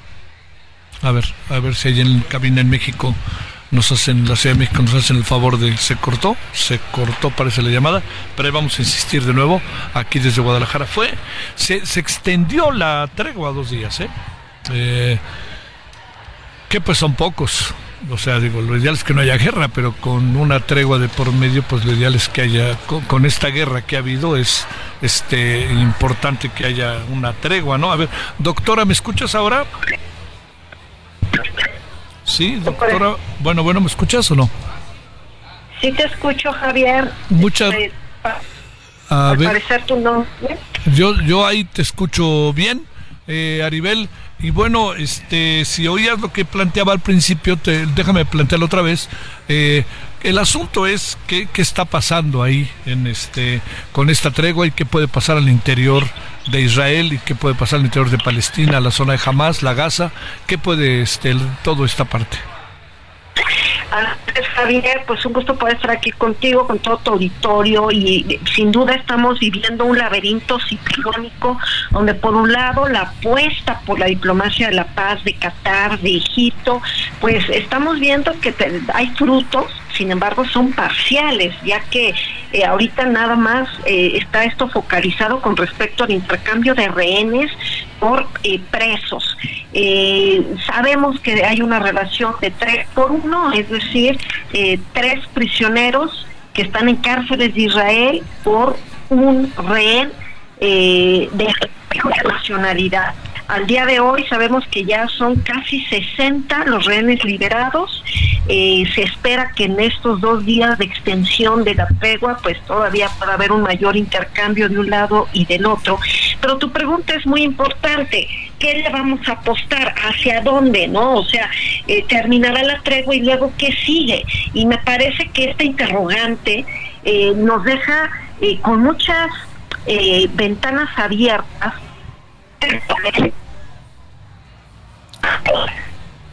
A ver, a ver si hay en cabina en México nos hacen, la Ciudad de México nos hacen el favor de, se cortó, se cortó parece la llamada, pero vamos a insistir de nuevo, aquí desde Guadalajara fue, se, se extendió la tregua dos días, ¿eh? ¿eh? que pues son pocos, o sea, digo, lo ideal es que no haya guerra, pero con una tregua de por medio, pues lo ideal es que haya, con, con, esta guerra que ha habido, es este importante que haya una tregua, ¿no? A ver, doctora, ¿me escuchas ahora? Sí, doctora. Bueno, bueno, ¿me escuchas o no? Sí te escucho, Javier. Muchas. Pues, al parecer tu nombre. Yo, yo ahí te escucho bien, eh, Aribel. Y bueno, este, si oías lo que planteaba al principio, te, déjame plantearlo otra vez. Eh, el asunto es qué, qué, está pasando ahí en este, con esta tregua y qué puede pasar al interior de Israel y qué puede pasar al interior de Palestina, la zona de Hamas, la Gaza, qué puede este, todo esta parte. Javier, pues un gusto poder estar aquí contigo, con todo tu auditorio y sin duda estamos viviendo un laberinto ciclónico donde por un lado la apuesta por la diplomacia de la paz de Qatar, de Egipto, pues estamos viendo que hay frutos, sin embargo son parciales, ya que eh, ahorita nada más eh, está esto focalizado con respecto al intercambio de rehenes por eh, presos. sabemos que hay una relación de tres por uno, es decir, tres prisioneros que están en cárceles de Israel por un rehén de nacionalidad. Al día de hoy sabemos que ya son casi 60 los rehenes liberados. Eh, se espera que en estos dos días de extensión de la tregua, pues todavía pueda haber un mayor intercambio de un lado y del otro. Pero tu pregunta es muy importante. ¿Qué le vamos a apostar? ¿Hacia dónde? ¿No? O sea, eh, terminará la tregua y luego qué sigue. Y me parece que esta interrogante eh, nos deja con muchas ventanas abiertas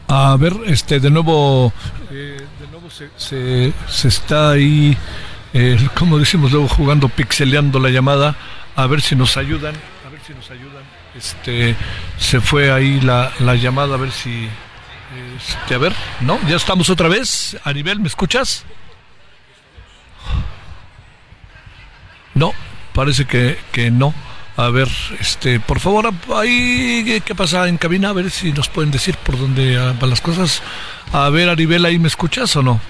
a ver, este, de nuevo, eh, de nuevo se, se, está ahí, eh, como decimos luego, jugando, pixeleando la llamada, a ver si nos ayudan, a ver si nos ayudan. Este, se fue ahí la, la llamada, a ver si, este, a ver, ¿no? Ya estamos otra vez. Aribel, ¿me escuchas? No, parece que, que no. A ver, este, por favor, ahí, ¿qué pasa en cabina? A ver si nos pueden decir por dónde van las cosas. A ver, Aribel, ¿ahí me escuchas o no?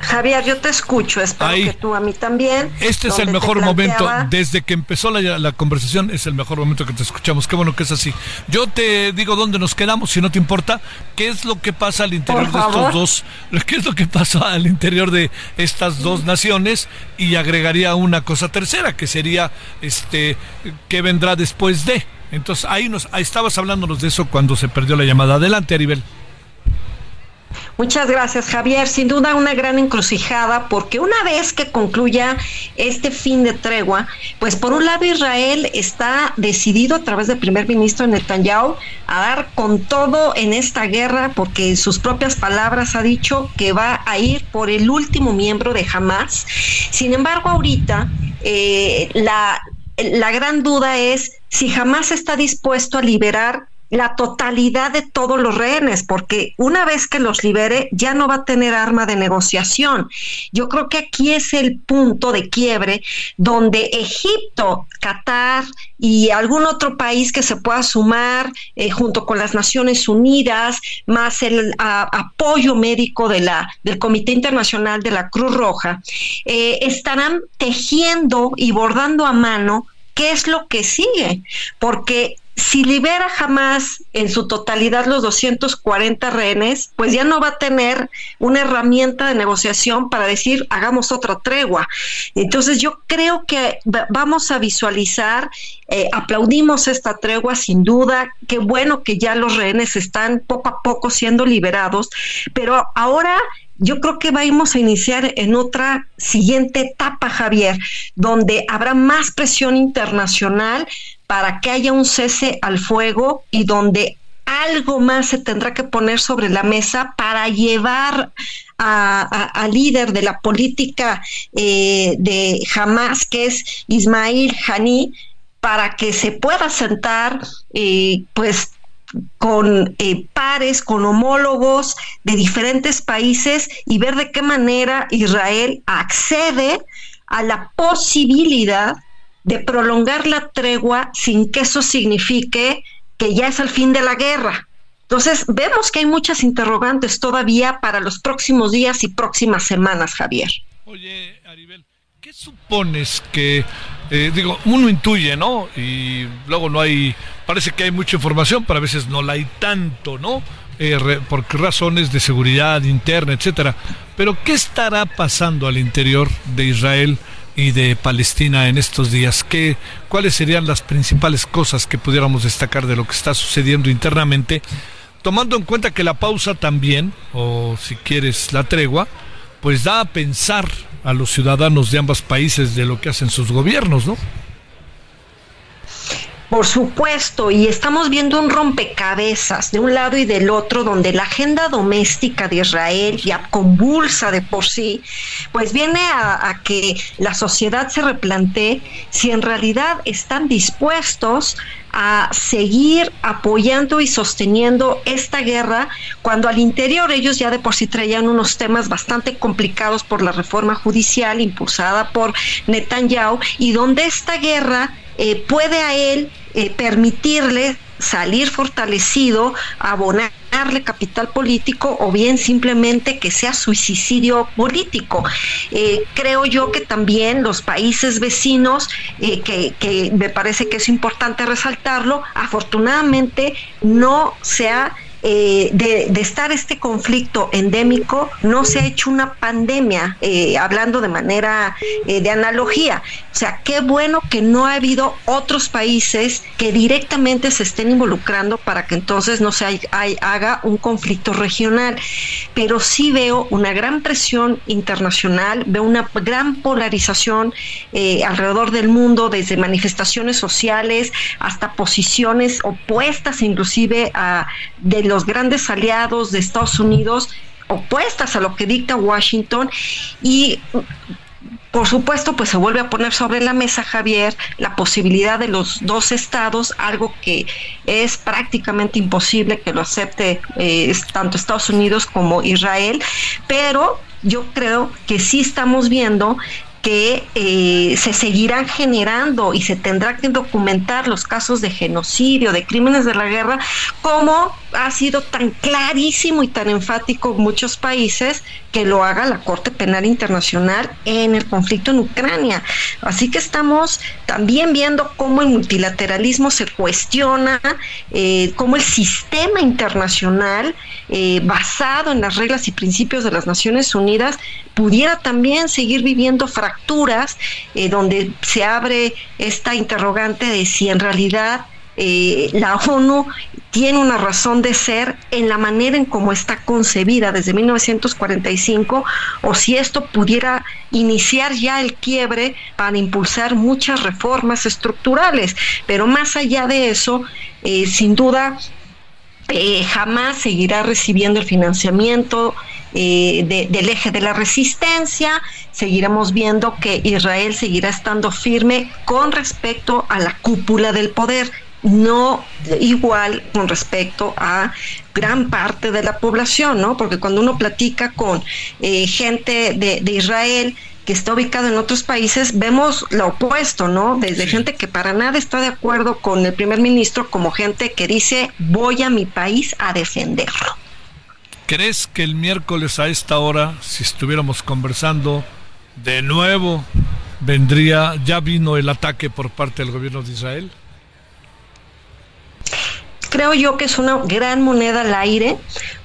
Javier, yo te escucho, espero que tú a mí también. Este es el mejor momento, desde que empezó la, la, conversación, es el mejor momento que te escuchamos. Qué bueno que es así. Yo te digo dónde nos quedamos, si no te importa. ¿Qué es lo que pasa al interior de estos dos? [laughs] ¿Qué es lo que pasa al interior de estas dos naciones? Y agregaría una cosa tercera, que sería este, ¿qué vendrá después de? Entonces ahí nos, ahí estabas hablándonos de eso cuando se perdió la llamada. Adelante, Aribel. Muchas gracias, Javier. Sin duda una gran encrucijada porque una vez que concluya este fin de tregua, pues por un lado Israel está decidido a través del primer ministro Netanyahu a dar con todo en esta guerra porque en sus propias palabras ha dicho que va a ir por el último miembro de Hamas. Sin embargo, ahorita eh, la, la gran duda es si Hamas está dispuesto a liberar la totalidad de todos los rehenes, porque una vez que los libere ya no va a tener arma de negociación. Yo creo que aquí es el punto de quiebre donde Egipto, Qatar y algún otro país que se pueda sumar eh, junto con las Naciones Unidas, más el apoyo médico de la, del Comité Internacional de la Cruz Roja, eh, estarán tejiendo y bordando a mano qué es lo que sigue, porque si libera jamás en su totalidad los 240 rehenes, pues ya no va a tener una herramienta de negociación para decir hagamos otra tregua. Entonces yo creo que vamos a visualizar, eh, aplaudimos esta tregua sin duda, qué bueno que ya los rehenes están poco a poco siendo liberados, pero ahora yo creo que vamos a iniciar en otra siguiente etapa, Javier, donde habrá más presión internacional para que haya un cese al fuego y donde algo más se tendrá que poner sobre la mesa para llevar al líder de la política eh, de Hamas, que es Ismail Hani, para que se pueda sentar, eh, pues con eh, pares, con homólogos de diferentes países y ver de qué manera Israel accede a la posibilidad de prolongar la tregua sin que eso signifique que ya es el fin de la guerra. Entonces, vemos que hay muchas interrogantes todavía para los próximos días y próximas semanas, Javier. Oye, Aribel, ¿qué supones que, eh, digo, uno intuye, ¿no? Y luego no hay, parece que hay mucha información, pero a veces no la hay tanto, ¿no? Eh, por razones de seguridad interna, etcétera. Pero ¿qué estará pasando al interior de Israel? Y de Palestina en estos días. ¿Qué, ¿Cuáles serían las principales cosas que pudiéramos destacar de lo que está sucediendo internamente? Tomando en cuenta que la pausa también, o si quieres la tregua, pues da a pensar a los ciudadanos de ambos países de lo que hacen sus gobiernos, ¿no? Por supuesto, y estamos viendo un rompecabezas de un lado y del otro, donde la agenda doméstica de Israel, ya convulsa de por sí, pues viene a, que la sociedad se replantee si en realidad están dispuestos a seguir apoyando y sosteniendo esta guerra cuando al interior ellos ya de por sí traían unos temas bastante complicados por la reforma judicial impulsada por Netanyahu y donde esta guerra eh, puede a él eh, permitirle salir fortalecido, abonarle capital político o bien simplemente que sea suicidio político. Eh, creo yo que también los países vecinos, que, que me parece que es importante resaltarlo, afortunadamente no se ha eh, de, estar este conflicto endémico, no se ha hecho una pandemia, eh, hablando de manera eh, de analogía. O sea, qué bueno que no ha habido otros países que directamente se estén involucrando para que entonces no se haga un conflicto regional. Pero sí veo una gran presión internacional, veo una gran polarización alrededor del mundo, desde manifestaciones sociales hasta posiciones opuestas inclusive a de los grandes aliados de Estados Unidos opuestas a lo que dicta Washington y por supuesto, pues se vuelve a poner sobre la mesa, Javier, la posibilidad de los dos estados, algo que es prácticamente imposible que lo acepte eh, tanto Estados Unidos como Israel, pero yo creo que sí estamos viendo que eh, se seguirán generando y se tendrá que documentar los casos de genocidio, de crímenes de la guerra, como ha sido tan clarísimo y tan enfático en muchos países que lo haga la Corte Penal Internacional en el conflicto en Ucrania. Así que estamos también viendo cómo el multilateralismo se cuestiona, eh, cómo el sistema internacional eh, basado en las reglas y principios de las Naciones Unidas pudiera también seguir viviendo fracturas, eh, donde se abre esta interrogante de si en realidad eh, la ONU tiene una razón de ser en la manera en cómo está concebida desde 1945 o si esto pudiera iniciar ya el quiebre para impulsar muchas reformas estructurales. Pero más allá de eso, eh, sin duda, eh, jamás seguirá recibiendo el financiamiento del eje de la resistencia, seguiremos viendo que Israel seguirá estando firme con respecto a la cúpula del poder no igual con respecto a gran parte de la población, ¿no? Porque cuando uno platica con eh, gente de, Israel que está ubicado en otros países, vemos lo opuesto, ¿no? Desde gente que para nada está de acuerdo con el primer ministro, como gente que dice, voy a mi país a defenderlo. ¿Crees que el miércoles a esta hora, si estuviéramos conversando, de nuevo vendría, ya vino el ataque por parte del gobierno de Israel? Creo yo que es una gran moneda al aire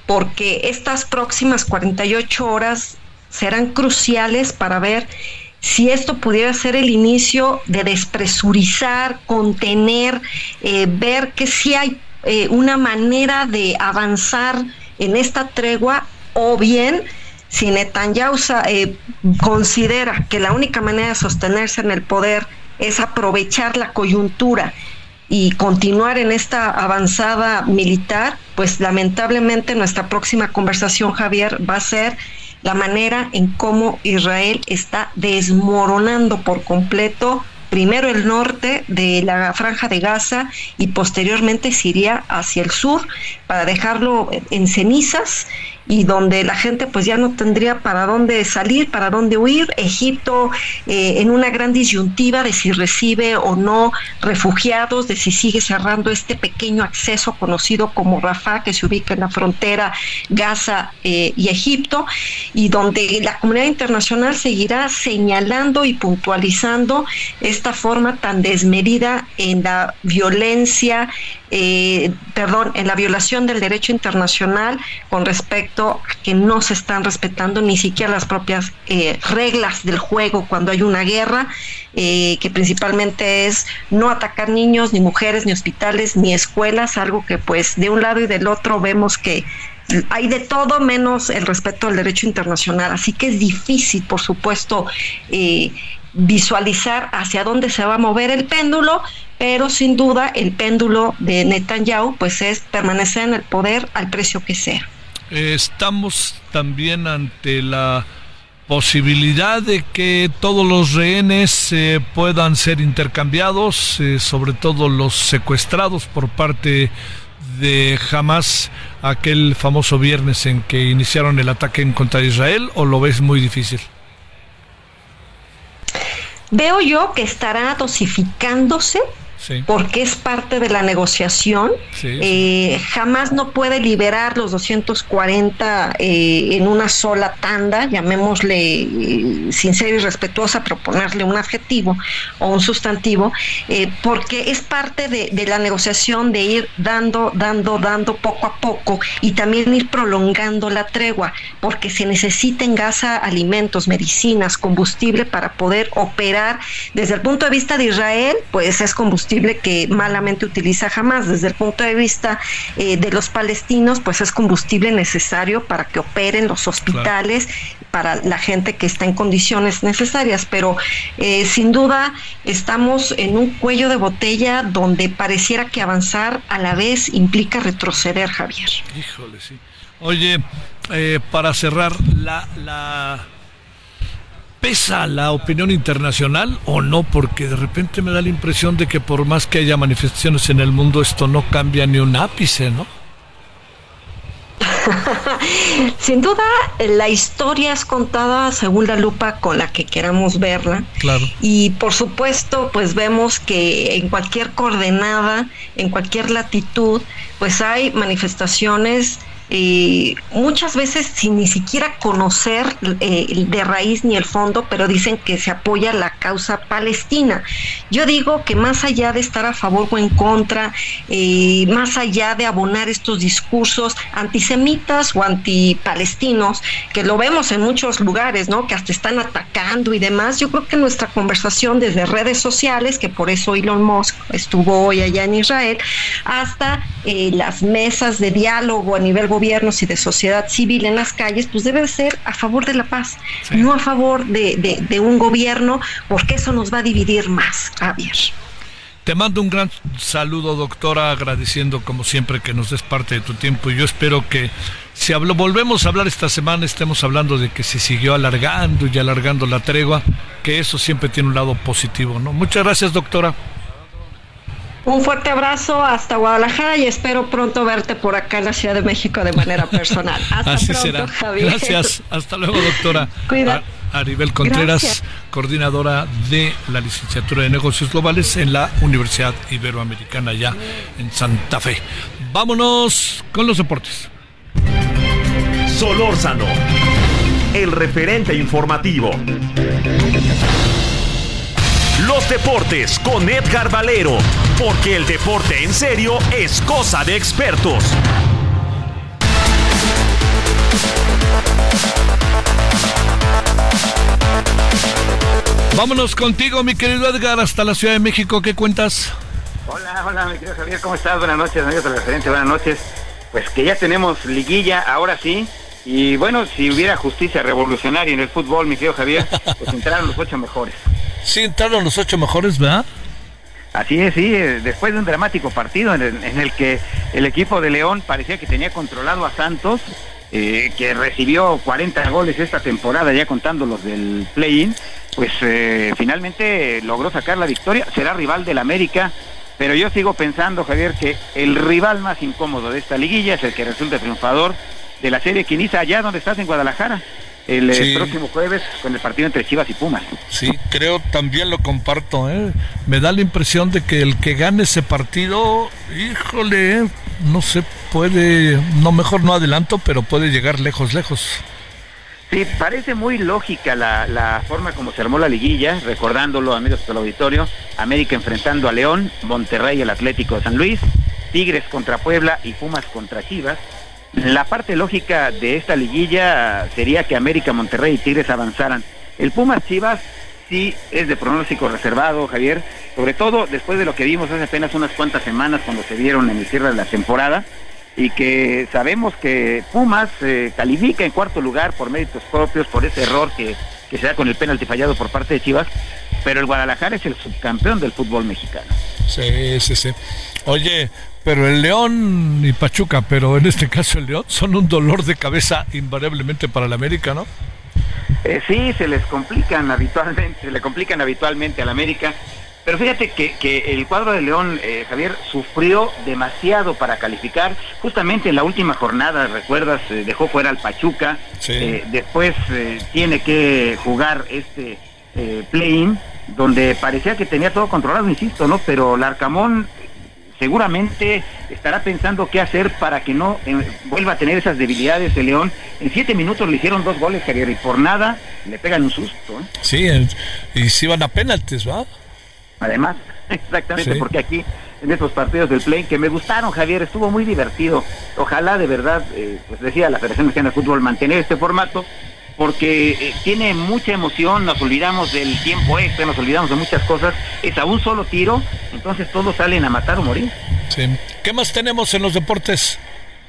porque estas próximas 48 horas serán cruciales para ver si esto pudiera ser el inicio de despresurizar, contener, eh, ver que si hay eh, una manera de avanzar en esta tregua o bien si Netanyahu eh, considera que la única manera de sostenerse en el poder es aprovechar la coyuntura y continuar en esta avanzada militar, pues lamentablemente nuestra próxima conversación, Javier, va a ser la manera en cómo Israel está desmoronando por completo primero el norte de la franja de Gaza y posteriormente Siria hacia el sur para dejarlo en cenizas y donde la gente pues ya no tendría para dónde salir, para dónde huir. Egipto eh, en una gran disyuntiva de si recibe o no refugiados, de si sigue cerrando este pequeño acceso conocido como Rafah, que se ubica en la frontera Gaza eh, y Egipto, y donde la comunidad internacional seguirá señalando y puntualizando esta forma tan desmedida en la violencia eh, perdón, en la violación del derecho internacional con respecto a que no se están respetando ni siquiera las propias eh, reglas del juego cuando hay una guerra, eh, que principalmente es no atacar niños, ni mujeres, ni hospitales, ni escuelas, algo que pues de un lado y del otro vemos que hay de todo menos el respeto al derecho internacional, así que es difícil, por supuesto, eh, visualizar hacia dónde se va a mover el péndulo, pero sin duda el péndulo de Netanyahu pues es permanecer en el poder al precio que sea. Estamos también ante la posibilidad de que todos los rehenes eh, puedan ser intercambiados, eh, sobre todo los secuestrados por parte de Hamas aquel famoso viernes en que iniciaron el ataque en contra de Israel o lo ves muy difícil? Veo yo que estará dosificándose porque es parte de la negociación. Eh, jamás no puede liberar los 240 eh, en una sola tanda, llamémosle eh, sincera y respetuosa, proponerle un adjetivo o un sustantivo, porque es parte de, de, la negociación de ir dando, dando, dando poco a poco y también ir prolongando la tregua, porque se necesita en Gaza alimentos, medicinas, combustible para poder operar. Desde el punto de vista de Israel, pues es combustible que malamente utiliza jamás. Desde el punto de vista eh, de los palestinos, pues es combustible necesario para que operen los hospitales, para la gente que está en condiciones necesarias. Pero eh, sin duda estamos en un cuello de botella donde pareciera que avanzar a la vez implica retroceder, Javier. Híjole, sí. Oye, eh, para cerrar, la, la pesa la opinión internacional o no? Porque de repente me da la impresión de que por más que haya manifestaciones en el mundo, esto no cambia ni un ápice, ¿no? [laughs] Sin duda, la historia es contada según la lupa con la que queramos verla. Claro. Y por supuesto, pues vemos que en cualquier coordenada, en cualquier latitud, pues hay manifestaciones eh, muchas veces sin ni siquiera conocer eh, de raíz ni el fondo, pero dicen que se apoya la causa palestina. Yo digo que más allá de estar a favor o en contra, eh, más allá de abonar estos discursos antisemitas o antipalestinos, que lo vemos en muchos lugares, ¿no? Que hasta están atacando y demás, yo creo que nuestra conversación desde redes sociales, que por eso Elon Musk estuvo hoy allá en Israel, hasta las mesas de diálogo a nivel gobiernos y de sociedad civil en las calles, pues debe ser a favor de la paz, no a favor de, un gobierno, porque eso nos va a dividir más, Javier. Te mando un gran saludo, doctora, agradeciendo como siempre que nos des parte de tu tiempo y yo espero que si hablo, volvemos a hablar esta semana estemos hablando de que se siguió alargando y alargando la tregua, que eso siempre tiene un lado positivo, ¿no? Muchas gracias, doctora. Un fuerte abrazo hasta Guadalajara y espero pronto verte por acá en la Ciudad de México de manera personal. [laughs] Hasta Así pronto, será. Javier. Gracias. Hasta luego, doctora. [laughs] Cuida. Aribel Contreras, coordinadora de la licenciatura de negocios globales en la Universidad Iberoamericana, ya en Santa Fe. Vámonos con los deportes. Solórzano, el referente informativo. Los deportes con Edgar Valero, porque el deporte en serio es cosa de expertos. Vámonos contigo, mi querido Edgar, hasta la Ciudad de México. ¿Qué cuentas? Hola, hola, mi querido Javier, ¿cómo estás? Buenas noches, amigos referente, buenas noches. Pues que ya tenemos liguilla, ahora sí, Y bueno, si hubiera justicia revolucionaria en el fútbol, mi querido Javier, [laughs] pues entraron los ocho mejores. Sí, entraron los ocho mejores, ¿verdad? Así es, sí, eh, después de un dramático partido en el, en el que el equipo de León parecía que tenía controlado a Santos, eh, que recibió 40 goles esta temporada, ya contando los del play-in, pues eh, finalmente logró sacar la victoria, será rival del América, pero yo sigo pensando, Javier, que el rival más incómodo de esta liguilla es el que resulta triunfador de la serie que inicia allá donde estás en Guadalajara el eh, Sí. próximo jueves con el partido entre Chivas y Pumas. Sí, creo también lo comparto. ¿eh? Me da la impresión de que el que gane ese partido, híjole, no se puede, no mejor no adelanto, pero puede llegar lejos, lejos. Sí, parece muy lógica la, la forma como se armó la liguilla, recordándolo amigos del auditorio, América enfrentando a León, Monterrey el Atlético de San Luis, Tigres contra Puebla y Pumas contra Chivas. La parte lógica de esta liguilla sería que América, Monterrey y Tigres avanzaran. El Pumas Chivas sí es de pronóstico reservado, Javier, sobre todo después de lo que vimos hace apenas unas cuantas semanas cuando se vieron en el cierre de la temporada y que sabemos que Pumas eh, califica en cuarto lugar por méritos propios, por ese error que, que se da con el penalti fallado por parte de Chivas, pero el Guadalajara es el subcampeón del fútbol mexicano. Sí, sí, sí. Oye, pero el León y Pachuca, pero en este caso el León, son un dolor de cabeza invariablemente para el América, ¿no? Eh, sí, se les complican habitualmente, se le complican habitualmente al América. Pero fíjate que, que el cuadro de León, eh, Javier, sufrió demasiado para calificar. Justamente en la última jornada, recuerdas, eh, dejó fuera al Pachuca. Eh, después eh, tiene que jugar este play-in, donde parecía que tenía todo controlado, insisto, ¿no? Pero Larcamón seguramente estará pensando qué hacer para que no eh, vuelva a tener esas debilidades de León. En siete minutos le hicieron dos goles, Javier, y por nada le pegan un susto. ¿eh? Sí, y si van a penaltis, ¿va? Además, [laughs] exactamente, Sí. porque aquí en estos partidos del play que me gustaron, Javier, estuvo muy divertido. Ojalá de verdad, eh, pues decía la Federación Mexicana de Fútbol, mantener este formato, porque eh, tiene mucha emoción, nos olvidamos del tiempo extra, nos olvidamos de muchas cosas, es a un solo tiro, entonces todos salen a matar o morir. Sí. ¿Qué más tenemos en los deportes?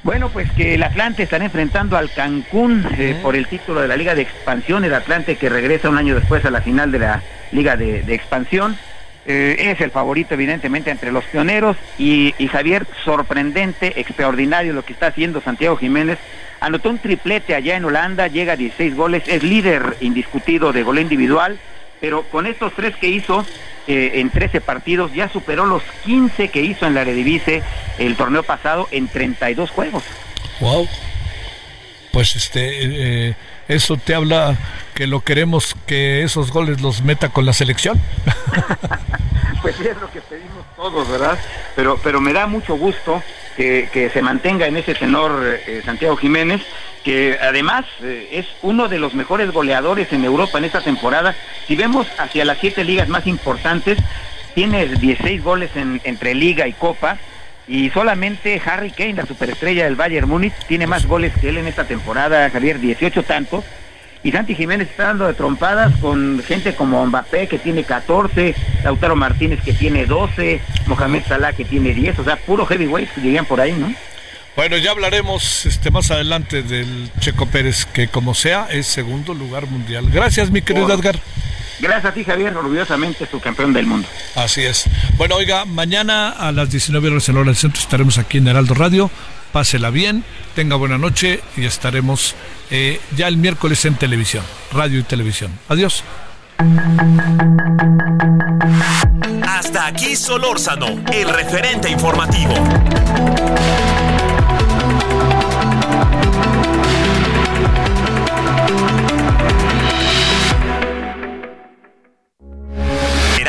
Bueno, pues que el Atlante estará enfrentando al Cancún eh, por el título de la Liga de Expansión, el Atlante que regresa un año después a la final de la Liga de, de Expansión. Eh, es el favorito evidentemente entre los pioneros y, Javier, sorprendente, extraordinario lo que está haciendo Santiago Jiménez. Anotó un triplete allá en Holanda, llega a 16 goles, es líder indiscutido de gol individual, pero con estos tres que hizo eh, en 13 partidos ya superó los 15 que hizo en la Eredivisie el torneo pasado en 32 juegos. Wow. Pues este, eh, eso te habla que lo queremos que esos goles los meta con la selección. [laughs] Pues es lo que pedimos todos, ¿verdad? Pero, pero me da mucho gusto que, que se mantenga en ese tenor eh, Santiago Jiménez, que además eh, es uno de los mejores goleadores en Europa en esta temporada. Si vemos hacia las siete ligas más importantes, tiene 16 goles en- entre liga y copa. Y solamente Harry Kane, la superestrella del Bayern Múnich, tiene más goles que él en esta temporada, Javier, 18 tantos. Y Santi Jiménez está dando de trompadas con gente como Mbappé que tiene 14, Lautaro Martínez que tiene 12, Mohamed Salah que tiene 10, o sea, puro heavyweight que llegan por ahí, ¿no? Bueno, ya hablaremos este más adelante del Checo Pérez, que como sea es segundo lugar mundial. Gracias, mi querido Por- Edgar. Gracias a ti, Javier, orgullosamente su campeón del mundo. Así es. Bueno, oiga, mañana a las 19 horas en la hora del centro estaremos aquí en Heraldo Radio. Pásela bien, tenga buena noche y estaremos eh, ya el miércoles en televisión, radio y televisión. Adiós. Hasta aquí Solórzano, el referente informativo.